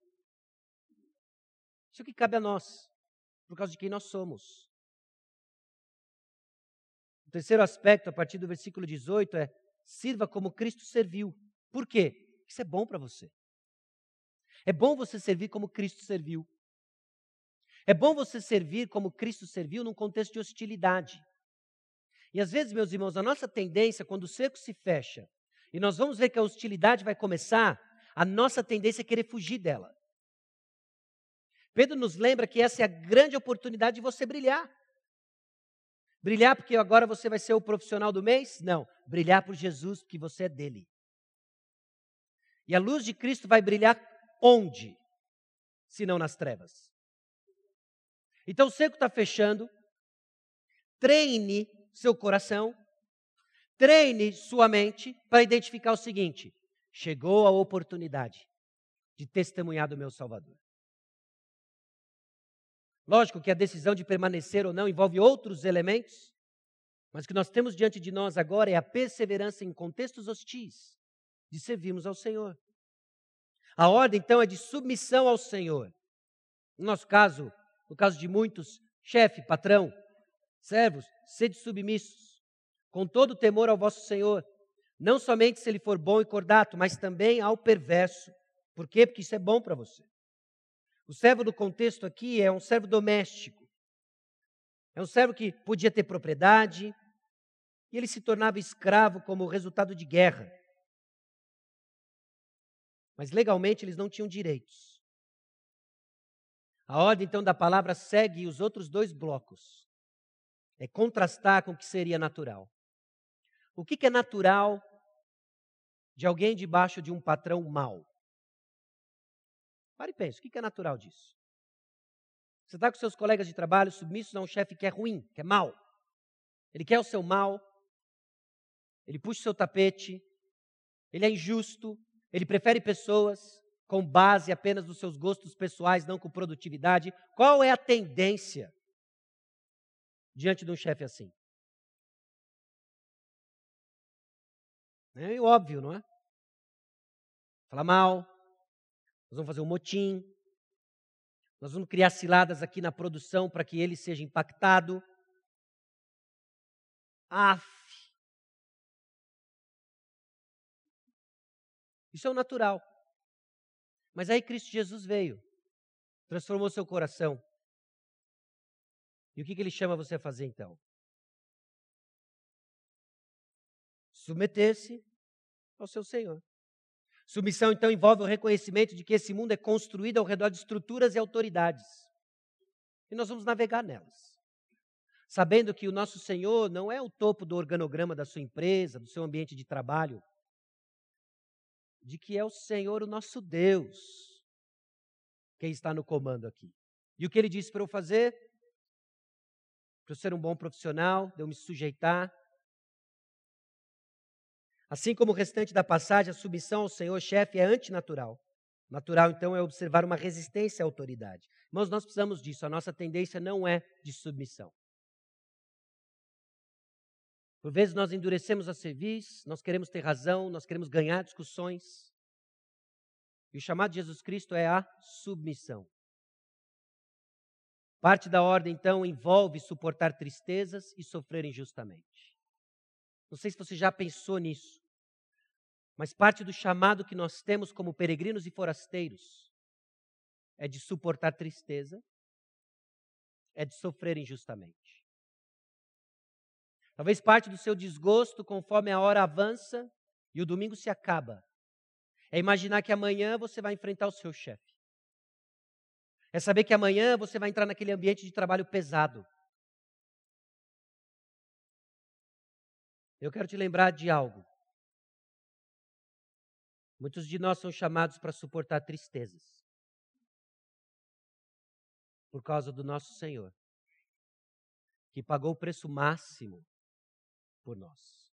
Isso é o que cabe a nós, por causa de quem nós somos. O terceiro aspecto, a partir do versículo 18, é: sirva como Cristo serviu. Por quê? Isso é bom para você. É bom você servir como Cristo serviu. É bom você servir como Cristo serviu num contexto de hostilidade. E às vezes, meus irmãos, a nossa tendência, quando o cerco se fecha, e nós vamos ver que a hostilidade vai começar, a nossa tendência é querer fugir dela. Pedro nos lembra que essa é a grande oportunidade de você brilhar. Brilhar porque agora você vai ser o profissional do mês? Não. Brilhar por Jesus, porque você é dele. E a luz de Cristo vai brilhar onde? Se não nas trevas. Então o seco está fechando. Treine seu coração, treine sua mente para identificar o seguinte: chegou a oportunidade de testemunhar do meu Salvador. Lógico que a decisão de permanecer ou não envolve outros elementos, Mas o que nós temos diante de nós agora é a perseverança em contextos hostis de servirmos ao Senhor. A ordem, então, é de submissão ao Senhor. No nosso caso, no caso de muitos, chefe, patrão, servos, sede submissos, com todo temor ao vosso Senhor, não somente se ele for bom e cordato, mas também ao perverso. Por quê? Porque isso é bom para você. O servo do contexto aqui é um servo doméstico. É um servo que podia ter propriedade e ele se tornava escravo como resultado de guerra. Mas legalmente eles não tinham direitos. A ordem então da palavra segue os outros dois blocos. É contrastar com o que seria natural. O que é natural de alguém debaixo de um patrão mau? Pare e pense, o que é natural disso? Você está com seus colegas de trabalho submissos a um chefe que é ruim, que é mau. Ele quer o seu mal, ele puxa o seu tapete, ele é injusto, ele prefere pessoas com base apenas nos seus gostos pessoais, não com produtividade. Qual é a tendência diante de um chefe assim? É óbvio, não é? Falar mal, nós vamos fazer um motim, nós vamos criar ciladas aqui na produção para que ele seja impactado. Af. Isso é o natural. Mas aí Cristo Jesus veio, transformou seu coração. E o que, que ele chama você a fazer então? Submeter-se ao seu Senhor. Submissão, então, envolve o reconhecimento de que esse mundo é construído ao redor de estruturas e autoridades. E nós vamos navegar nelas. Sabendo que o nosso Senhor não é o topo do organograma da sua empresa, do seu ambiente de trabalho, de que é o Senhor, o nosso Deus, quem está no comando aqui. E o que ele disse para eu fazer? Para eu ser um bom profissional, de eu me sujeitar, Assim como o restante da passagem, a submissão ao Senhor chefe é antinatural. Natural, então, é observar uma resistência à autoridade. Mas nós precisamos disso. A nossa tendência não é de submissão. Por vezes nós endurecemos a serviço, nós queremos ter razão, nós queremos ganhar discussões. E o chamado de Jesus Cristo é a submissão. Parte da ordem, então, envolve suportar tristezas e sofrer injustamente. Não sei se você já pensou nisso, mas parte do chamado que nós temos como peregrinos e forasteiros é de suportar tristeza, é de sofrer injustamente. Talvez parte do seu desgosto, conforme a hora avança e o domingo se acaba, é imaginar que amanhã você vai enfrentar o seu chefe. É saber que amanhã você vai entrar naquele ambiente de trabalho pesado. Eu quero te lembrar de algo. Muitos de nós são chamados para suportar tristezas por causa do nosso Senhor, que pagou o preço máximo por nós.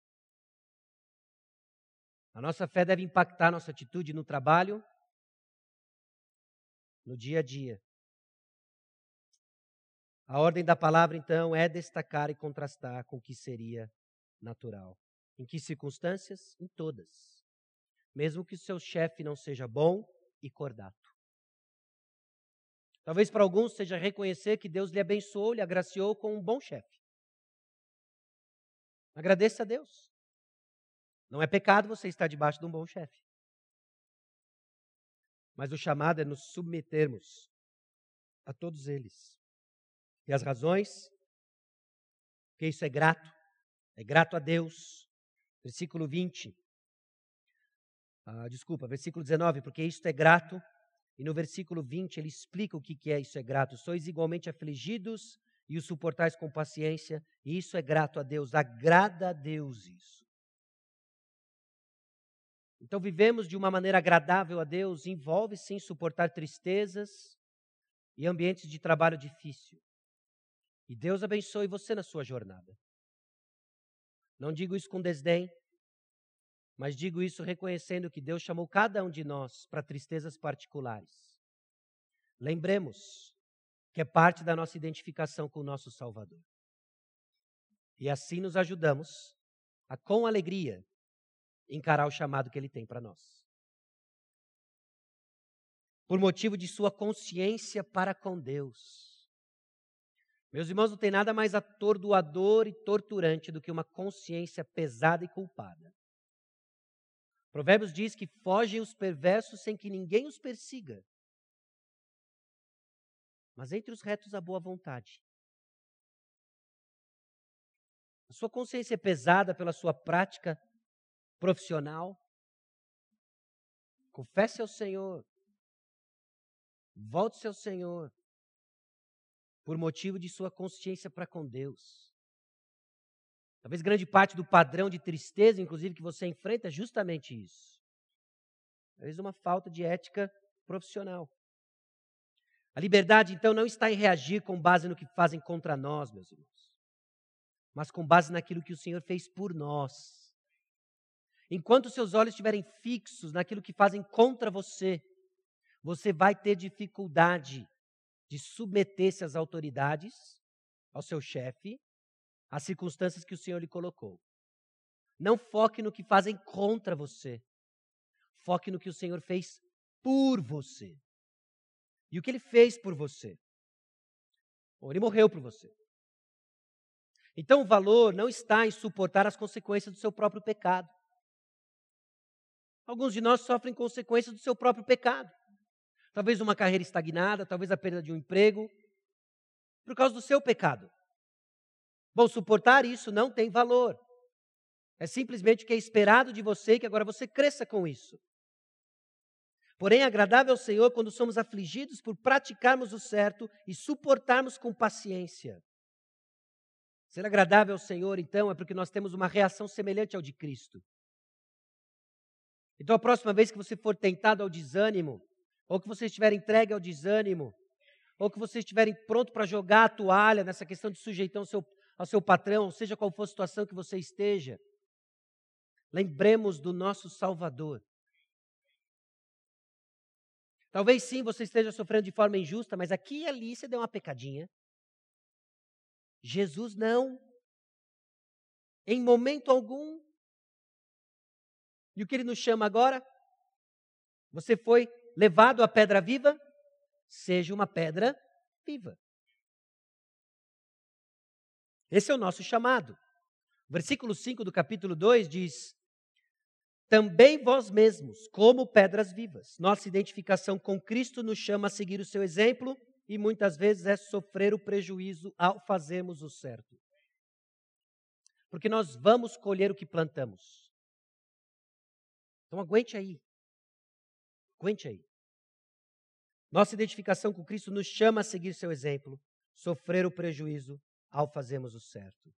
A nossa fé deve impactar nossa atitude no trabalho, no dia a dia. A ordem da palavra, então, é destacar e contrastar com o que seria natural. Em que circunstâncias? Em todas. Mesmo que seu chefe não seja bom e cordato. Talvez para alguns seja reconhecer que Deus lhe abençoou, lhe agraciou com um bom chefe. Agradeça a Deus. Não é pecado você estar debaixo de um bom chefe. Mas o chamado é nos submetermos a todos eles. E as razões, que isso é grato, é grato a Deus. Versículo 20. Ah, desculpa, versículo 19, porque isto é grato. E no versículo 20 ele explica o que, que é isso é grato. Sois igualmente afligidos e o suportais com paciência, e isso é grato a Deus, agrada a Deus isso. Então vivemos de uma maneira agradável a Deus, envolve sim suportar tristezas e ambientes de trabalho difícil. E Deus abençoe você na sua jornada. Não digo isso com desdém, mas digo isso reconhecendo que Deus chamou cada um de nós para tristezas particulares. Lembremos que é parte da nossa identificação com o nosso Salvador. E assim nos ajudamos a, com alegria, encarar o chamado que Ele tem para nós. Por motivo de sua consciência para com Deus. Meus irmãos, não tem nada mais atordoador e torturante do que uma consciência pesada e culpada. Provérbios diz que fogem os perversos sem que ninguém os persiga. Mas entre os retos a boa vontade. A sua consciência é pesada pela sua prática profissional. Confesse ao Senhor. Volte-se ao Senhor. Por motivo de sua consciência para com Deus. Talvez grande parte do padrão de tristeza, inclusive, que você enfrenta é justamente isso. Talvez uma falta de ética profissional. A liberdade, então, não está em reagir com base no que fazem contra nós, meus irmãos, mas com base naquilo que o Senhor fez por nós. Enquanto seus olhos estiverem fixos naquilo que fazem contra você, você vai ter dificuldade de submeter-se às autoridades, ao seu chefe, as circunstâncias que o Senhor lhe colocou. Não foque no que fazem contra você. Foque no que o Senhor fez por você. E o que ele fez por você? Bom, ele morreu por você. Então o valor não está em suportar as consequências do seu próprio pecado. Alguns de nós sofrem consequências do seu próprio pecado. Talvez uma carreira estagnada, talvez a perda de um emprego, por causa do seu pecado. Bom, suportar isso não tem valor. É simplesmente o que é esperado de você que agora você cresça com isso. Porém, é agradável ao Senhor quando somos afligidos por praticarmos o certo e suportarmos com paciência. Ser agradável ao Senhor, então, é porque nós temos uma reação semelhante ao de Cristo. Então, a próxima vez que você for tentado ao desânimo, ou que você estiver entregue ao desânimo, ou que você estiver pronto para jogar a toalha nessa questão de sujeitar o seu ao seu patrão, seja qual for a situação que você esteja. Lembremos do nosso Salvador. Talvez sim você esteja sofrendo de forma injusta, mas aqui e ali você deu uma pecadinha. Jesus não. Em momento algum. E o que ele nos chama agora? Você foi levado à pedra viva? Seja uma pedra viva. Esse é o nosso chamado. Versículo 5 do capítulo 2 diz: Também vós mesmos, como pedras vivas. Nossa identificação com Cristo nos chama a seguir o seu exemplo e muitas vezes é sofrer o prejuízo ao fazermos o certo. Porque nós vamos colher o que plantamos. Então aguente aí. Aguente aí. Nossa identificação com Cristo nos chama a seguir seu exemplo, sofrer o prejuízo ao fazermos o certo.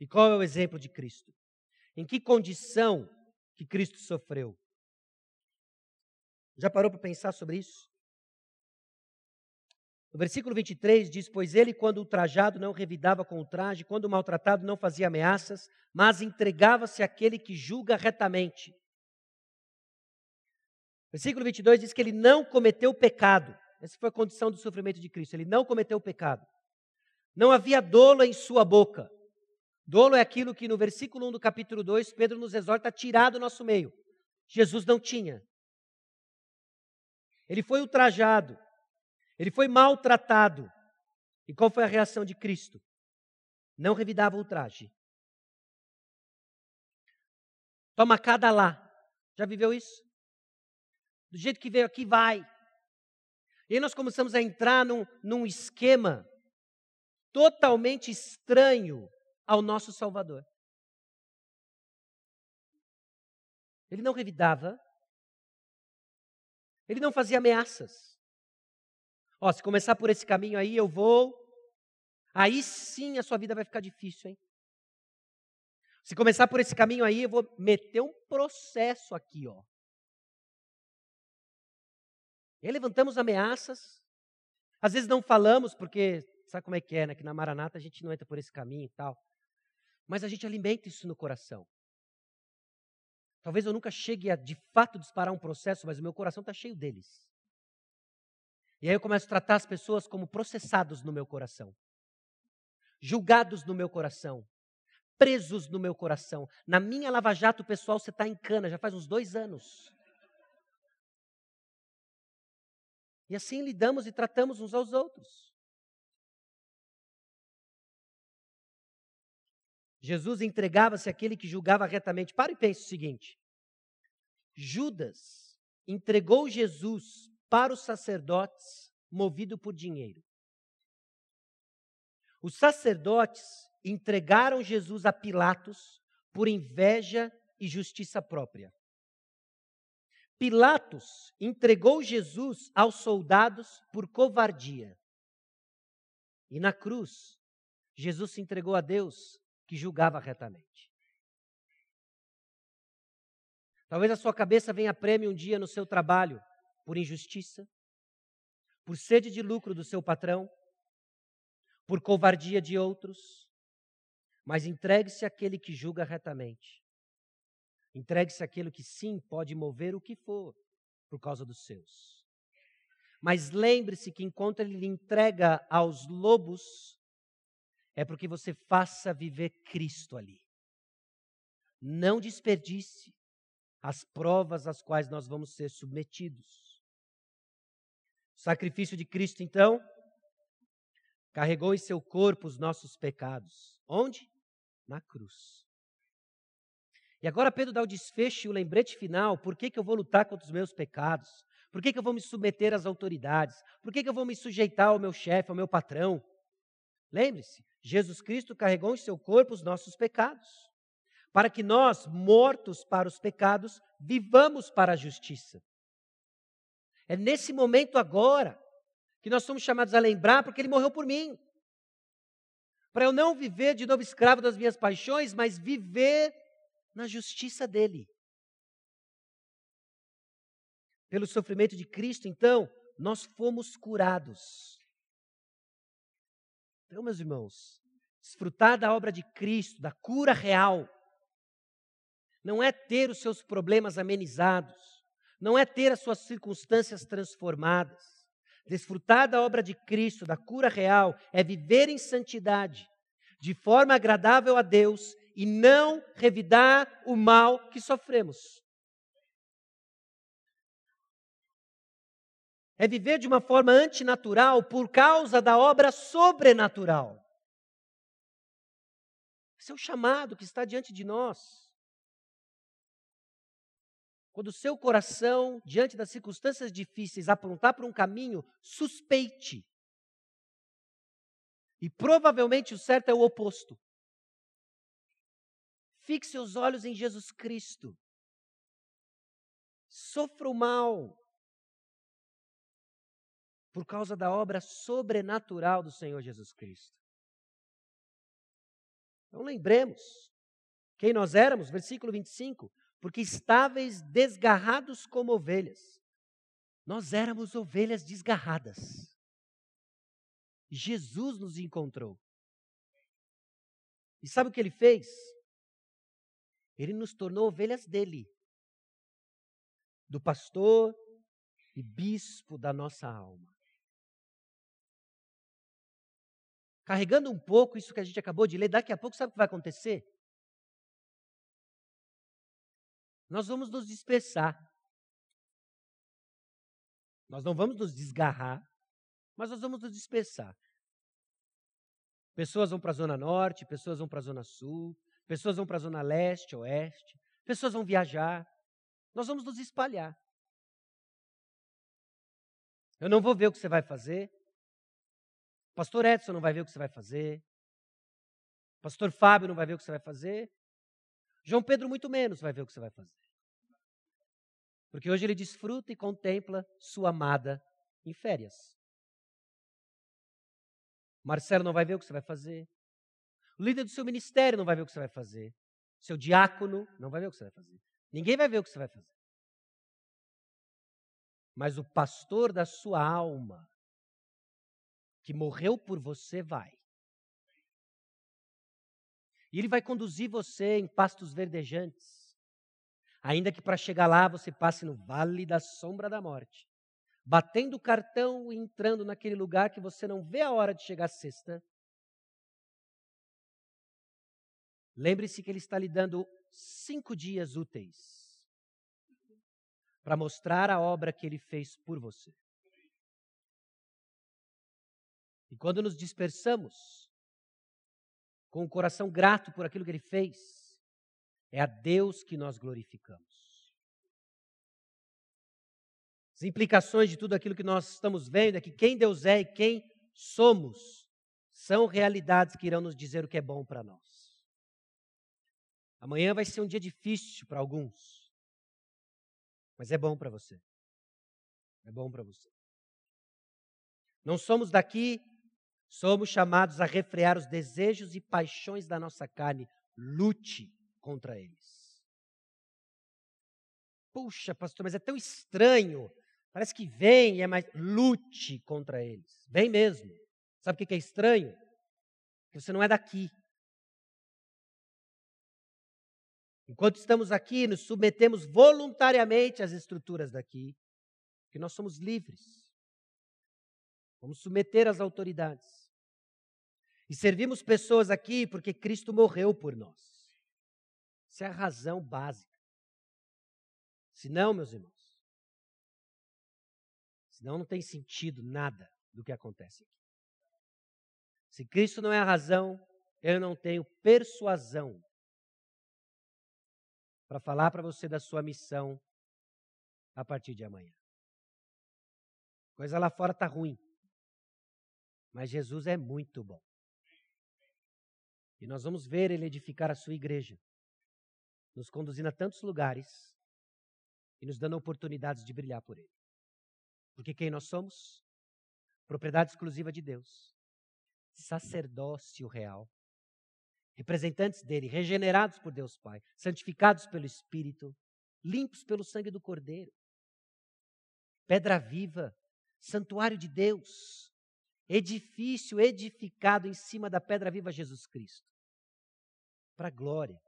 E qual é o exemplo de Cristo? Em que condição que Cristo sofreu? Já parou para pensar sobre isso? No versículo 23 diz: Pois ele, quando ultrajado, não revidava com o traje, quando maltratado, não fazia ameaças, mas entregava-se àquele que julga retamente. Versículo 22 diz que ele não cometeu pecado. Essa foi a condição do sofrimento de Cristo. Ele não cometeu pecado. Não havia dolo em sua boca. Dolo é aquilo que no versículo 1 do capítulo 2, Pedro nos exorta a tirar do nosso meio. Jesus não tinha. Ele foi ultrajado. Ele foi maltratado. E qual foi a reação de Cristo? Não revidava o ultraje. Toma cada lá. Já viveu isso? Do jeito que veio aqui, vai. E aí nós começamos a entrar num, num esquema totalmente estranho ao nosso Salvador. Ele não revidava, ele não fazia ameaças. Ó, se começar por esse caminho aí, eu vou. Aí sim a sua vida vai ficar difícil, hein? Se começar por esse caminho aí, eu vou meter um processo aqui, ó. E aí levantamos ameaças. Às vezes não falamos porque Sabe como é que é, né? Que na Maranata a gente não entra por esse caminho e tal. Mas a gente alimenta isso no coração. Talvez eu nunca chegue a de fato disparar um processo, mas o meu coração está cheio deles. E aí eu começo a tratar as pessoas como processados no meu coração, julgados no meu coração, presos no meu coração. Na minha Lava Jato, pessoal, você está em cana, já faz uns dois anos. E assim lidamos e tratamos uns aos outros. Jesus entregava-se àquele que julgava retamente. Para e pense o seguinte: Judas entregou Jesus para os sacerdotes movido por dinheiro. Os sacerdotes entregaram Jesus a Pilatos por inveja e justiça própria. Pilatos entregou Jesus aos soldados por covardia. E na cruz, Jesus se entregou a Deus que julgava retamente. Talvez a sua cabeça venha prêmio um dia no seu trabalho por injustiça, por sede de lucro do seu patrão, por covardia de outros, mas entregue-se àquele que julga retamente. Entregue-se àquele que sim pode mover o que for por causa dos seus. Mas lembre-se que enquanto ele lhe entrega aos lobos, é porque você faça viver Cristo ali. Não desperdice as provas às quais nós vamos ser submetidos. O sacrifício de Cristo, então, carregou em seu corpo os nossos pecados. Onde? Na cruz. E agora Pedro dá o desfecho e o lembrete final: por que, que eu vou lutar contra os meus pecados? Por que, que eu vou me submeter às autoridades? Por que, que eu vou me sujeitar ao meu chefe, ao meu patrão? Lembre-se, Jesus Cristo carregou em seu corpo os nossos pecados para que nós, mortos para os pecados, vivamos para a justiça. É nesse momento agora que nós somos chamados a lembrar, porque ele morreu por mim. Para eu não viver de novo escravo das minhas paixões, mas viver na justiça dele. Pelo sofrimento de Cristo, então, nós fomos curados. Então, meus irmãos, desfrutar da obra de Cristo, da cura real, não é ter os seus problemas amenizados, não é ter as suas circunstâncias transformadas. Desfrutar da obra de Cristo, da cura real, é viver em santidade, de forma agradável a Deus e não revidar o mal que sofremos. É viver de uma forma antinatural por causa da obra sobrenatural. Esse é o chamado que está diante de nós. Quando o seu coração, diante das circunstâncias difíceis, aprontar para um caminho, suspeite. E provavelmente o certo é o oposto. Fixe os olhos em Jesus Cristo. Sofra o mal por causa da obra sobrenatural do Senhor Jesus Cristo. Então lembremos quem nós éramos, versículo 25 porque estáveis desgarrados como ovelhas. Nós éramos ovelhas desgarradas. Jesus nos encontrou. E sabe o que ele fez? Ele nos tornou ovelhas dele, do pastor e bispo da nossa alma. Carregando um pouco isso que a gente acabou de ler, daqui a pouco sabe o que vai acontecer? nós vamos nos dispersar. Nós não vamos nos desgarrar, mas nós vamos nos dispersar. Pessoas vão para a Zona Norte, pessoas vão para a Zona Sul, pessoas vão para a Zona Leste, Oeste, pessoas vão viajar. Nós vamos nos espalhar. Eu não vou ver o que você vai fazer. Pastor Edson não vai ver o que você vai fazer. Pastor Fábio não vai ver o que você vai fazer. João Pedro, muito menos, vai ver o que você vai fazer. Porque hoje ele desfruta e contempla sua amada em férias. Marcelo não vai ver o que você vai fazer. O líder do seu ministério não vai ver o que você vai fazer. Seu diácono não vai ver o que você vai fazer. Ninguém vai ver o que você vai fazer. Mas o pastor da sua alma, que morreu por você, vai. E ele vai conduzir você em pastos verdejantes. Ainda que para chegar lá você passe no vale da sombra da morte, batendo o cartão e entrando naquele lugar que você não vê a hora de chegar sexta. lembre-se que Ele está lhe dando cinco dias úteis para mostrar a obra que Ele fez por você. E quando nos dispersamos, com o coração grato por aquilo que Ele fez, é a Deus que nós glorificamos. As implicações de tudo aquilo que nós estamos vendo é que quem Deus é e quem somos são realidades que irão nos dizer o que é bom para nós. Amanhã vai ser um dia difícil para alguns, mas é bom para você. É bom para você. Não somos daqui, somos chamados a refrear os desejos e paixões da nossa carne. Lute contra eles. Puxa, pastor, mas é tão estranho Parece que vem e é mais. Lute contra eles. Vem mesmo. Sabe o que é estranho? Que você não é daqui. Enquanto estamos aqui, nos submetemos voluntariamente às estruturas daqui, que nós somos livres. Vamos submeter às autoridades. E servimos pessoas aqui porque Cristo morreu por nós. Essa é a razão básica. Se não, meus irmãos, Senão não tem sentido nada do que acontece aqui. Se Cristo não é a razão, eu não tenho persuasão para falar para você da sua missão a partir de amanhã. Coisa lá fora está ruim. Mas Jesus é muito bom. E nós vamos ver ele edificar a sua igreja, nos conduzindo a tantos lugares e nos dando oportunidades de brilhar por ele. Porque quem nós somos? Propriedade exclusiva de Deus. Sacerdócio real. Representantes dele, regenerados por Deus Pai, santificados pelo Espírito, limpos pelo sangue do Cordeiro. Pedra viva, santuário de Deus, edifício edificado em cima da pedra viva Jesus Cristo. Para a glória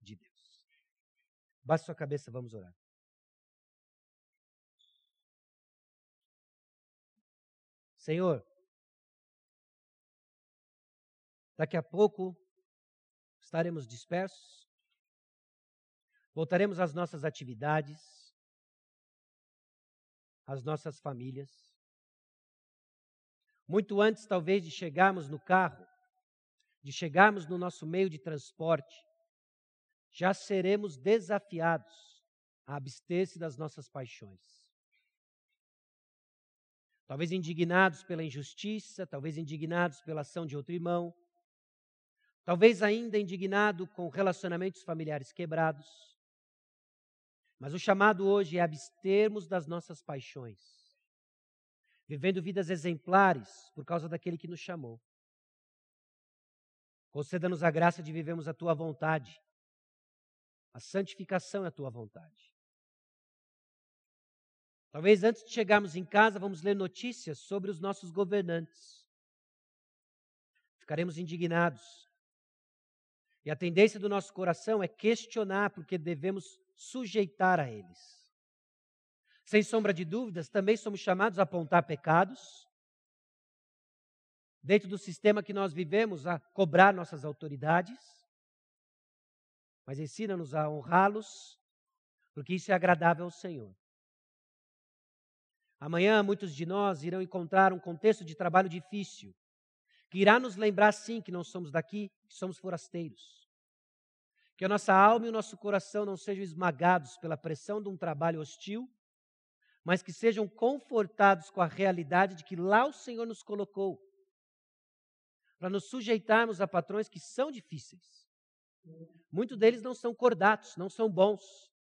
de Deus. Baixe sua cabeça, vamos orar. Senhor, daqui a pouco estaremos dispersos, voltaremos às nossas atividades, às nossas famílias. Muito antes, talvez, de chegarmos no carro, de chegarmos no nosso meio de transporte, já seremos desafiados a abster-se das nossas paixões talvez indignados pela injustiça, talvez indignados pela ação de outro irmão, talvez ainda indignado com relacionamentos familiares quebrados. Mas o chamado hoje é abstermos das nossas paixões, vivendo vidas exemplares por causa daquele que nos chamou. Conceda-nos a graça de vivermos a tua vontade. A santificação é a tua vontade. Talvez antes de chegarmos em casa, vamos ler notícias sobre os nossos governantes. Ficaremos indignados. E a tendência do nosso coração é questionar porque devemos sujeitar a eles. Sem sombra de dúvidas, também somos chamados a apontar pecados. Dentro do sistema que nós vivemos, a cobrar nossas autoridades. Mas ensina-nos a honrá-los, porque isso é agradável ao Senhor. Amanhã, muitos de nós irão encontrar um contexto de trabalho difícil, que irá nos lembrar, sim, que não somos daqui, que somos forasteiros. Que a nossa alma e o nosso coração não sejam esmagados pela pressão de um trabalho hostil, mas que sejam confortados com a realidade de que lá o Senhor nos colocou, para nos sujeitarmos a patrões que são difíceis. Muitos deles não são cordatos, não são bons,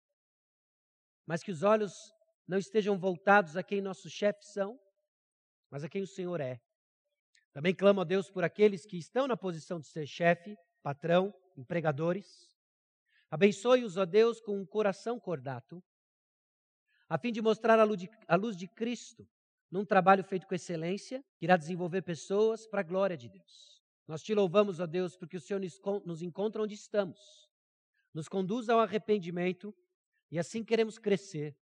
mas que os olhos não estejam voltados a quem nossos chefes são, mas a quem o Senhor é. Também clamo a Deus por aqueles que estão na posição de ser chefe, patrão, empregadores. Abençoe-os, ó Deus, com um coração cordato, a fim de mostrar a luz de, a luz de Cristo num trabalho feito com excelência, que irá desenvolver pessoas para a glória de Deus. Nós te louvamos, ó Deus, porque o Senhor nos encontra onde estamos, nos conduz ao arrependimento e assim queremos crescer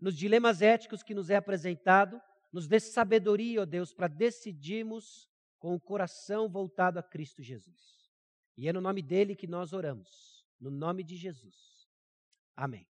nos dilemas éticos que nos é apresentado, nos dê sabedoria, ó Deus, para decidirmos com o coração voltado a Cristo Jesus. E é no nome dele que nós oramos. No nome de Jesus. Amém.